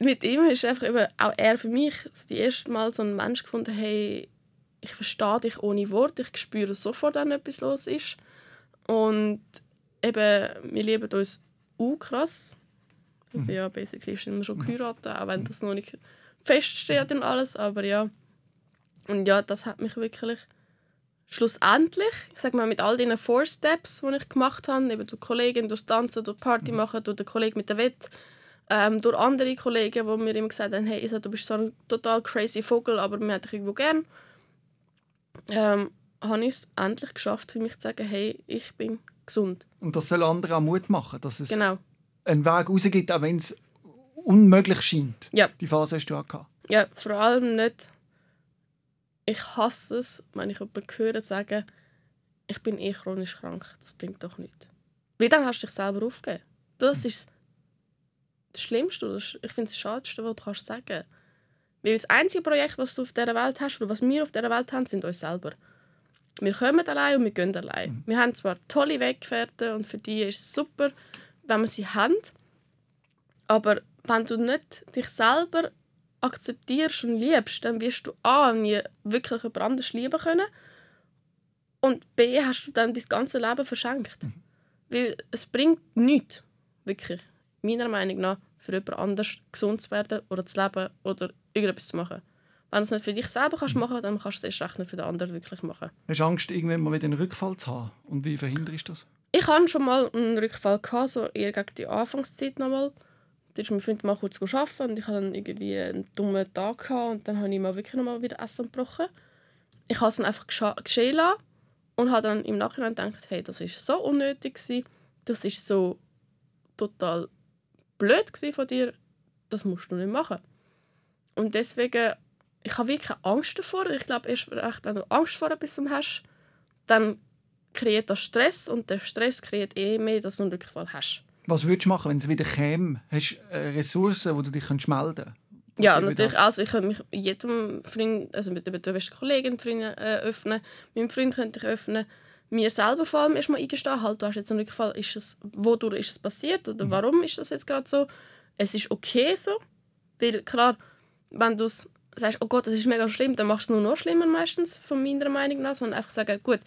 Speaker 4: mit ihm ist einfach eben auch er für mich die erste Mal so ein Mensch gefunden, hey, ich verstehe dich ohne Wort, ich spüre sofort, wenn etwas los ist. Und eben, wir lieben uns auch krass. Also mhm. ja, basically sind wir schon geheiratet, auch wenn das noch nicht feststeht und alles, aber ja. Und ja, das hat mich wirklich schlussendlich, ich sag mal, mit all diesen Four Steps, die ich gemacht habe, eben durch Kollegen, durch Tanzen, durch Party mhm. machen, durch den Kollegen mit der Wett, ähm, durch andere Kollegen, die mir immer gesagt haben, hey Isa, du bist so ein total crazy Vogel, aber wir hätten dich irgendwo gern, ähm, habe ich es endlich geschafft, für mich zu sagen, hey, ich bin gesund.
Speaker 3: Und das soll andere auch Mut machen, dass es
Speaker 4: genau.
Speaker 3: einen Weg rausgibt, auch wenn es unmöglich scheint.
Speaker 4: Ja.
Speaker 3: Die Phase hast du auch gehabt.
Speaker 4: Ja, vor allem nicht, ich hasse es, wenn ich jemanden höre sagen, ich bin eh chronisch krank, das bringt doch nichts. Wie dann hast du dich selber aufgegeben. Das ist das Schlimmste, ich finde das Schadeste, was du kannst sagen kannst. Weil das einzige Projekt, das du auf dieser Welt hast, oder was wir auf dieser Welt haben, sind uns selber. Wir kommen allein und wir gehen allein. Mhm. Wir haben zwar tolle Weggefährten und für die ist es super, wenn wir sie haben, aber wenn du nicht dich selber akzeptierst und liebst, dann wirst du A, nie wirklich jemand anders lieben können und B, hast du dann dein ganze Leben verschenkt. Mhm. Weil es bringt nichts, wirklich meiner Meinung nach für jemand anders gesund zu werden oder zu leben oder irgendetwas zu machen. Wenn du es nicht für dich selber kannst machen dann kannst du es erst recht nicht für den anderen wirklich machen.
Speaker 3: Hast du Angst, irgendwann mal wieder einen Rückfall zu haben? Und wie verhinderst du das?
Speaker 4: Ich hatte schon mal einen Rückfall, gehabt, so eher gegen die Anfangszeit nochmal. Da ist mein Freund mal kurz arbeiten und ich hatte dann irgendwie einen dummen Tag gehabt und dann habe ich mal wirklich nochmal wieder Essen gebrochen. Ich habe es dann einfach geschehen lassen und habe dann im Nachhinein gedacht, hey, das war so unnötig gewesen, das ist so total blöd von dir, das musst du nicht machen. Und deswegen, ich habe wirklich Angst davor. Ich glaube, erst recht, wenn du Angst vor etwas hast, dann kreiert das Stress und der Stress kreiert eh mehr, dass du einen Rückfall hast.
Speaker 3: Was würdest du machen, wenn es wieder käme? Hast du äh, Ressourcen, wo du dich melden kannst?
Speaker 4: Ja, natürlich. Also ich könnte mich jedem Freund, also mit der besten Kollegin Freund, äh, öffnen. Meinem Freund könnte ich öffnen. Mir selber vor allem erstmal eingestehen, halt, du hast jetzt einen Rückfall, ist es, wodurch ist es passiert oder warum ist das jetzt gerade so? Es ist okay so, weil klar, wenn du sagst, oh Gott, das ist mega schlimm, dann machst du es nur noch schlimmer meistens, von meiner Meinung nach, sondern einfach sagen, gut,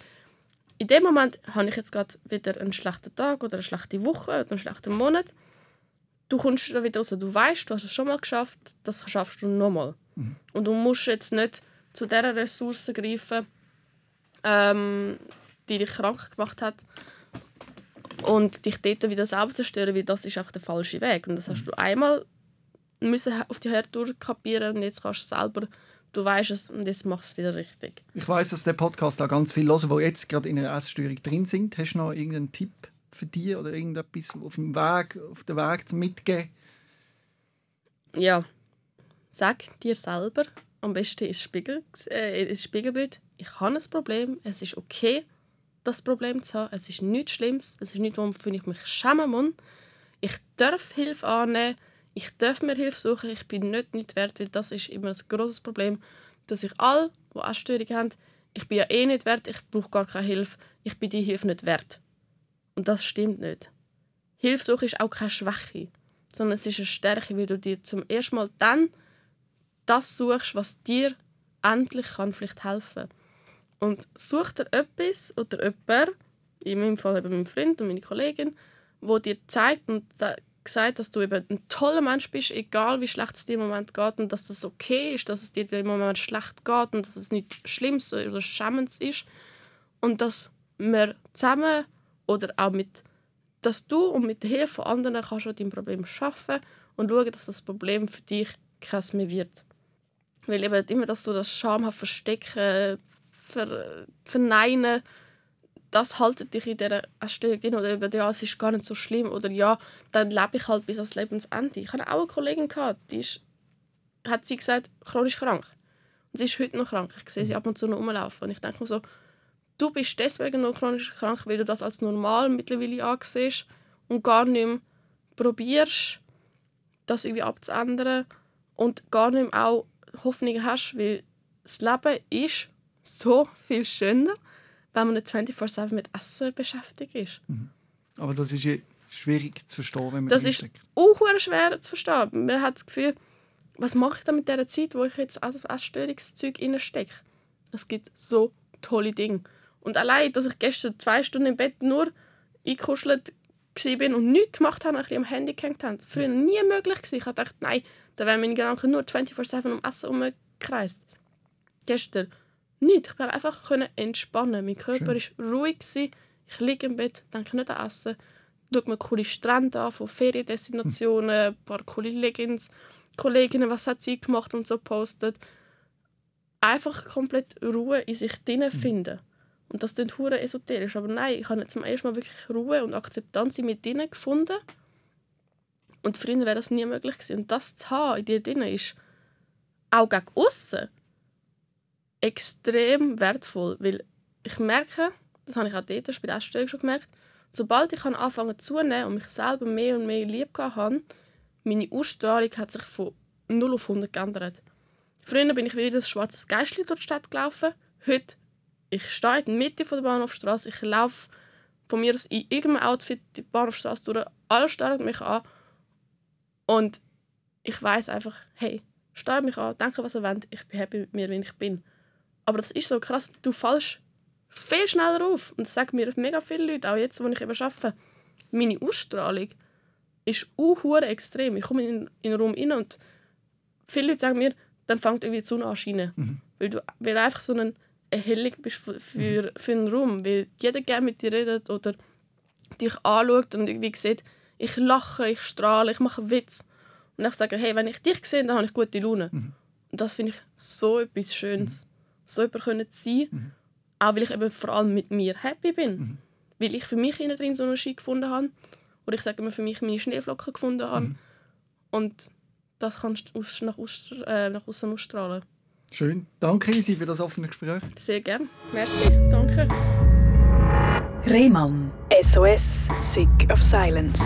Speaker 4: in dem Moment habe ich jetzt gerade wieder einen schlechten Tag oder eine schlechte Woche oder einen schlechten Monat. Du kommst da wieder raus, du weißt, du hast es schon mal geschafft, das schaffst du nochmal. Mhm. Und du musst jetzt nicht zu dieser Ressource greifen, ähm, die dich krank gemacht hat und dich dort wieder selber zerstören, weil das ist auch der falsche Weg. Und das hast du einmal müssen auf die Herd durchkapieren und jetzt kannst du selber du weißt es und jetzt machst du es wieder richtig.
Speaker 3: Ich weiß, dass der Podcast da ganz viel hören, wo jetzt gerade in einer Essstörung drin sind. Hast du noch irgendeinen Tipp für dich oder irgendetwas auf dem Weg, auf dem Weg zu mitgeben?
Speaker 4: Ja, sag dir selber, am besten ins, Spiegel, äh, Spiegelbild, ich habe ein Problem, es ist okay, das Problem zu haben, es ist nichts Schlimmes, es ist nichts, wofür ich mich schämen muss. Ich darf Hilfe annehmen, ich darf mir Hilfe suchen, ich bin nicht nicht wert, weil das ist immer ein großes Problem, dass ich alle, die Essstörungen haben, ich bin ja eh nicht wert, ich brauche gar keine Hilfe, ich bin die Hilfe nicht wert. Und das stimmt nicht. Hilfsuche ist auch keine Schwäche, sondern es ist eine Stärke, weil du dir zum ersten Mal dann das suchst, was dir endlich kann vielleicht helfen Und such dir etwas oder jemand, in meinem Fall eben mein Freund und meine Kollegin, wo dir zeigt und gesagt, dass du eben ein toller Mensch bist, egal wie schlecht es dir im Moment geht und dass das okay ist, dass es dir im Moment schlecht geht und dass es nicht Schlimmes oder Schämendes ist und dass wir zusammen oder auch mit, dass du und mit der Hilfe von anderen kannst dein Problem schaffen und schauen, dass das Problem für dich kein mehr wird. Weil eben immer, dass du das schamhaft verstecken, ver, verneinen, das haltet dich in dieser Erstellung drin. Oder über, ja, es ist gar nicht so schlimm. Oder ja, dann lebe ich halt bis ans Lebensende. Ich hatte auch eine Kollegin, gehabt, die ist, hat sie gesagt, chronisch krank. Und sie ist heute noch krank. Ich sehe sie ab und zu noch rumlaufen. Und ich denke mir so, du bist deswegen noch chronisch krank, weil du das als normal mittlerweile ansiehst und gar nicht mehr probierst, das irgendwie abzuändern und gar nicht mehr auch Hoffnung hast, weil das Leben ist so viel schöner wenn man nicht 24-7 mit Essen beschäftigt ist.
Speaker 3: Mhm. Aber das ist ja schwierig zu verstehen, wenn man
Speaker 4: Das ist auch schwer zu verstehen. Man hat das Gefühl, was mache ich da mit dieser Zeit, wo ich jetzt alles Essstörungszeug reinstecke? Es gibt so tolle Dinge. Und allein, dass ich gestern zwei Stunden im Bett nur eingekuschelt war und nichts gemacht habe, ein bisschen am Handy gehängt habe. Früher nie möglich gewesen. Ich dachte, nein, da wären meine Gedanken nur 24-7 um Essen herumgekreist. Gestern nicht. Ich konnte einfach entspannen. Mein Körper war ruhig. Ich liege im Bett, denke nicht an Essen. Schaue mir coole Strände an von Feriendestinationen, ein paar coole Leggings, Kolleginnen, was hat sie gemacht und so postet. Einfach komplett Ruhe in sich drinnen hm. finden. Und das klingt hure esoterisch, aber nein, ich habe zum ersten Mal wirklich Ruhe und Akzeptanz in mir drinnen gefunden. Und früher wäre das nie möglich gewesen. Und das zu haben in dir drinnen ist auch gegen außen extrem wertvoll, weil ich merke, das habe ich auch dort bei der Essstörung schon gemerkt, sobald ich anfangen zunehmen und mich selber mehr und mehr lieb habe, meine Ausstrahlung hat sich von 0 auf 100 geändert. Früher bin ich wieder ein schwarzes Geistchen durch die Stadt gelaufen. Heute, ich stehe in der Mitte der Bahnhofstraße, ich laufe von mir aus in irgendeinem Outfit die Bahnhofstraße durch, alle starren mich an und ich weiß einfach, hey, starrt mich an, denke, was ihr wollt, ich bin happy mit mir, wie ich bin. Aber das ist so krass, du fallst viel schneller auf. Und das sagen mir mega viele Leute, auch jetzt, wo ich eben arbeite. Meine Ausstrahlung ist auch extrem. Ich komme in, in den Raum rein und viele Leute sagen mir, dann fängt irgendwie die Sonne an scheinen. Mhm. Weil du weil einfach so eine Erhellung bist für, für, mhm. für einen Raum. Weil jeder gerne mit dir redet oder dich anschaut und irgendwie sieht, ich lache, ich strahle, ich mache Witz. Und ich sage, hey, wenn ich dich sehe, dann habe ich gute Laune. Mhm. Und das finde ich so etwas Schönes. Mhm so jemand können sein mhm. Auch weil ich eben vor allem mit mir happy bin. Mhm. Weil ich für mich innen drin so einen Ski gefunden habe. Oder ich sage immer, für mich meine Schneeflocken gefunden habe. Mhm. Und das kannst du nach, außen, äh, nach außen ausstrahlen.
Speaker 3: Schön. Danke, Isi, für das offene Gespräch.
Speaker 4: Sehr gerne. Merci. Danke.
Speaker 2: Rehmann. SOS, Sick of Silence.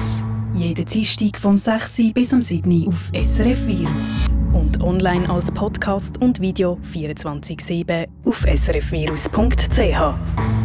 Speaker 1: Jeden Dienstag vom 6. bis am 7. auf SRF Virus. Und online als Podcast und Video 24-7 auf srfvirus.ch.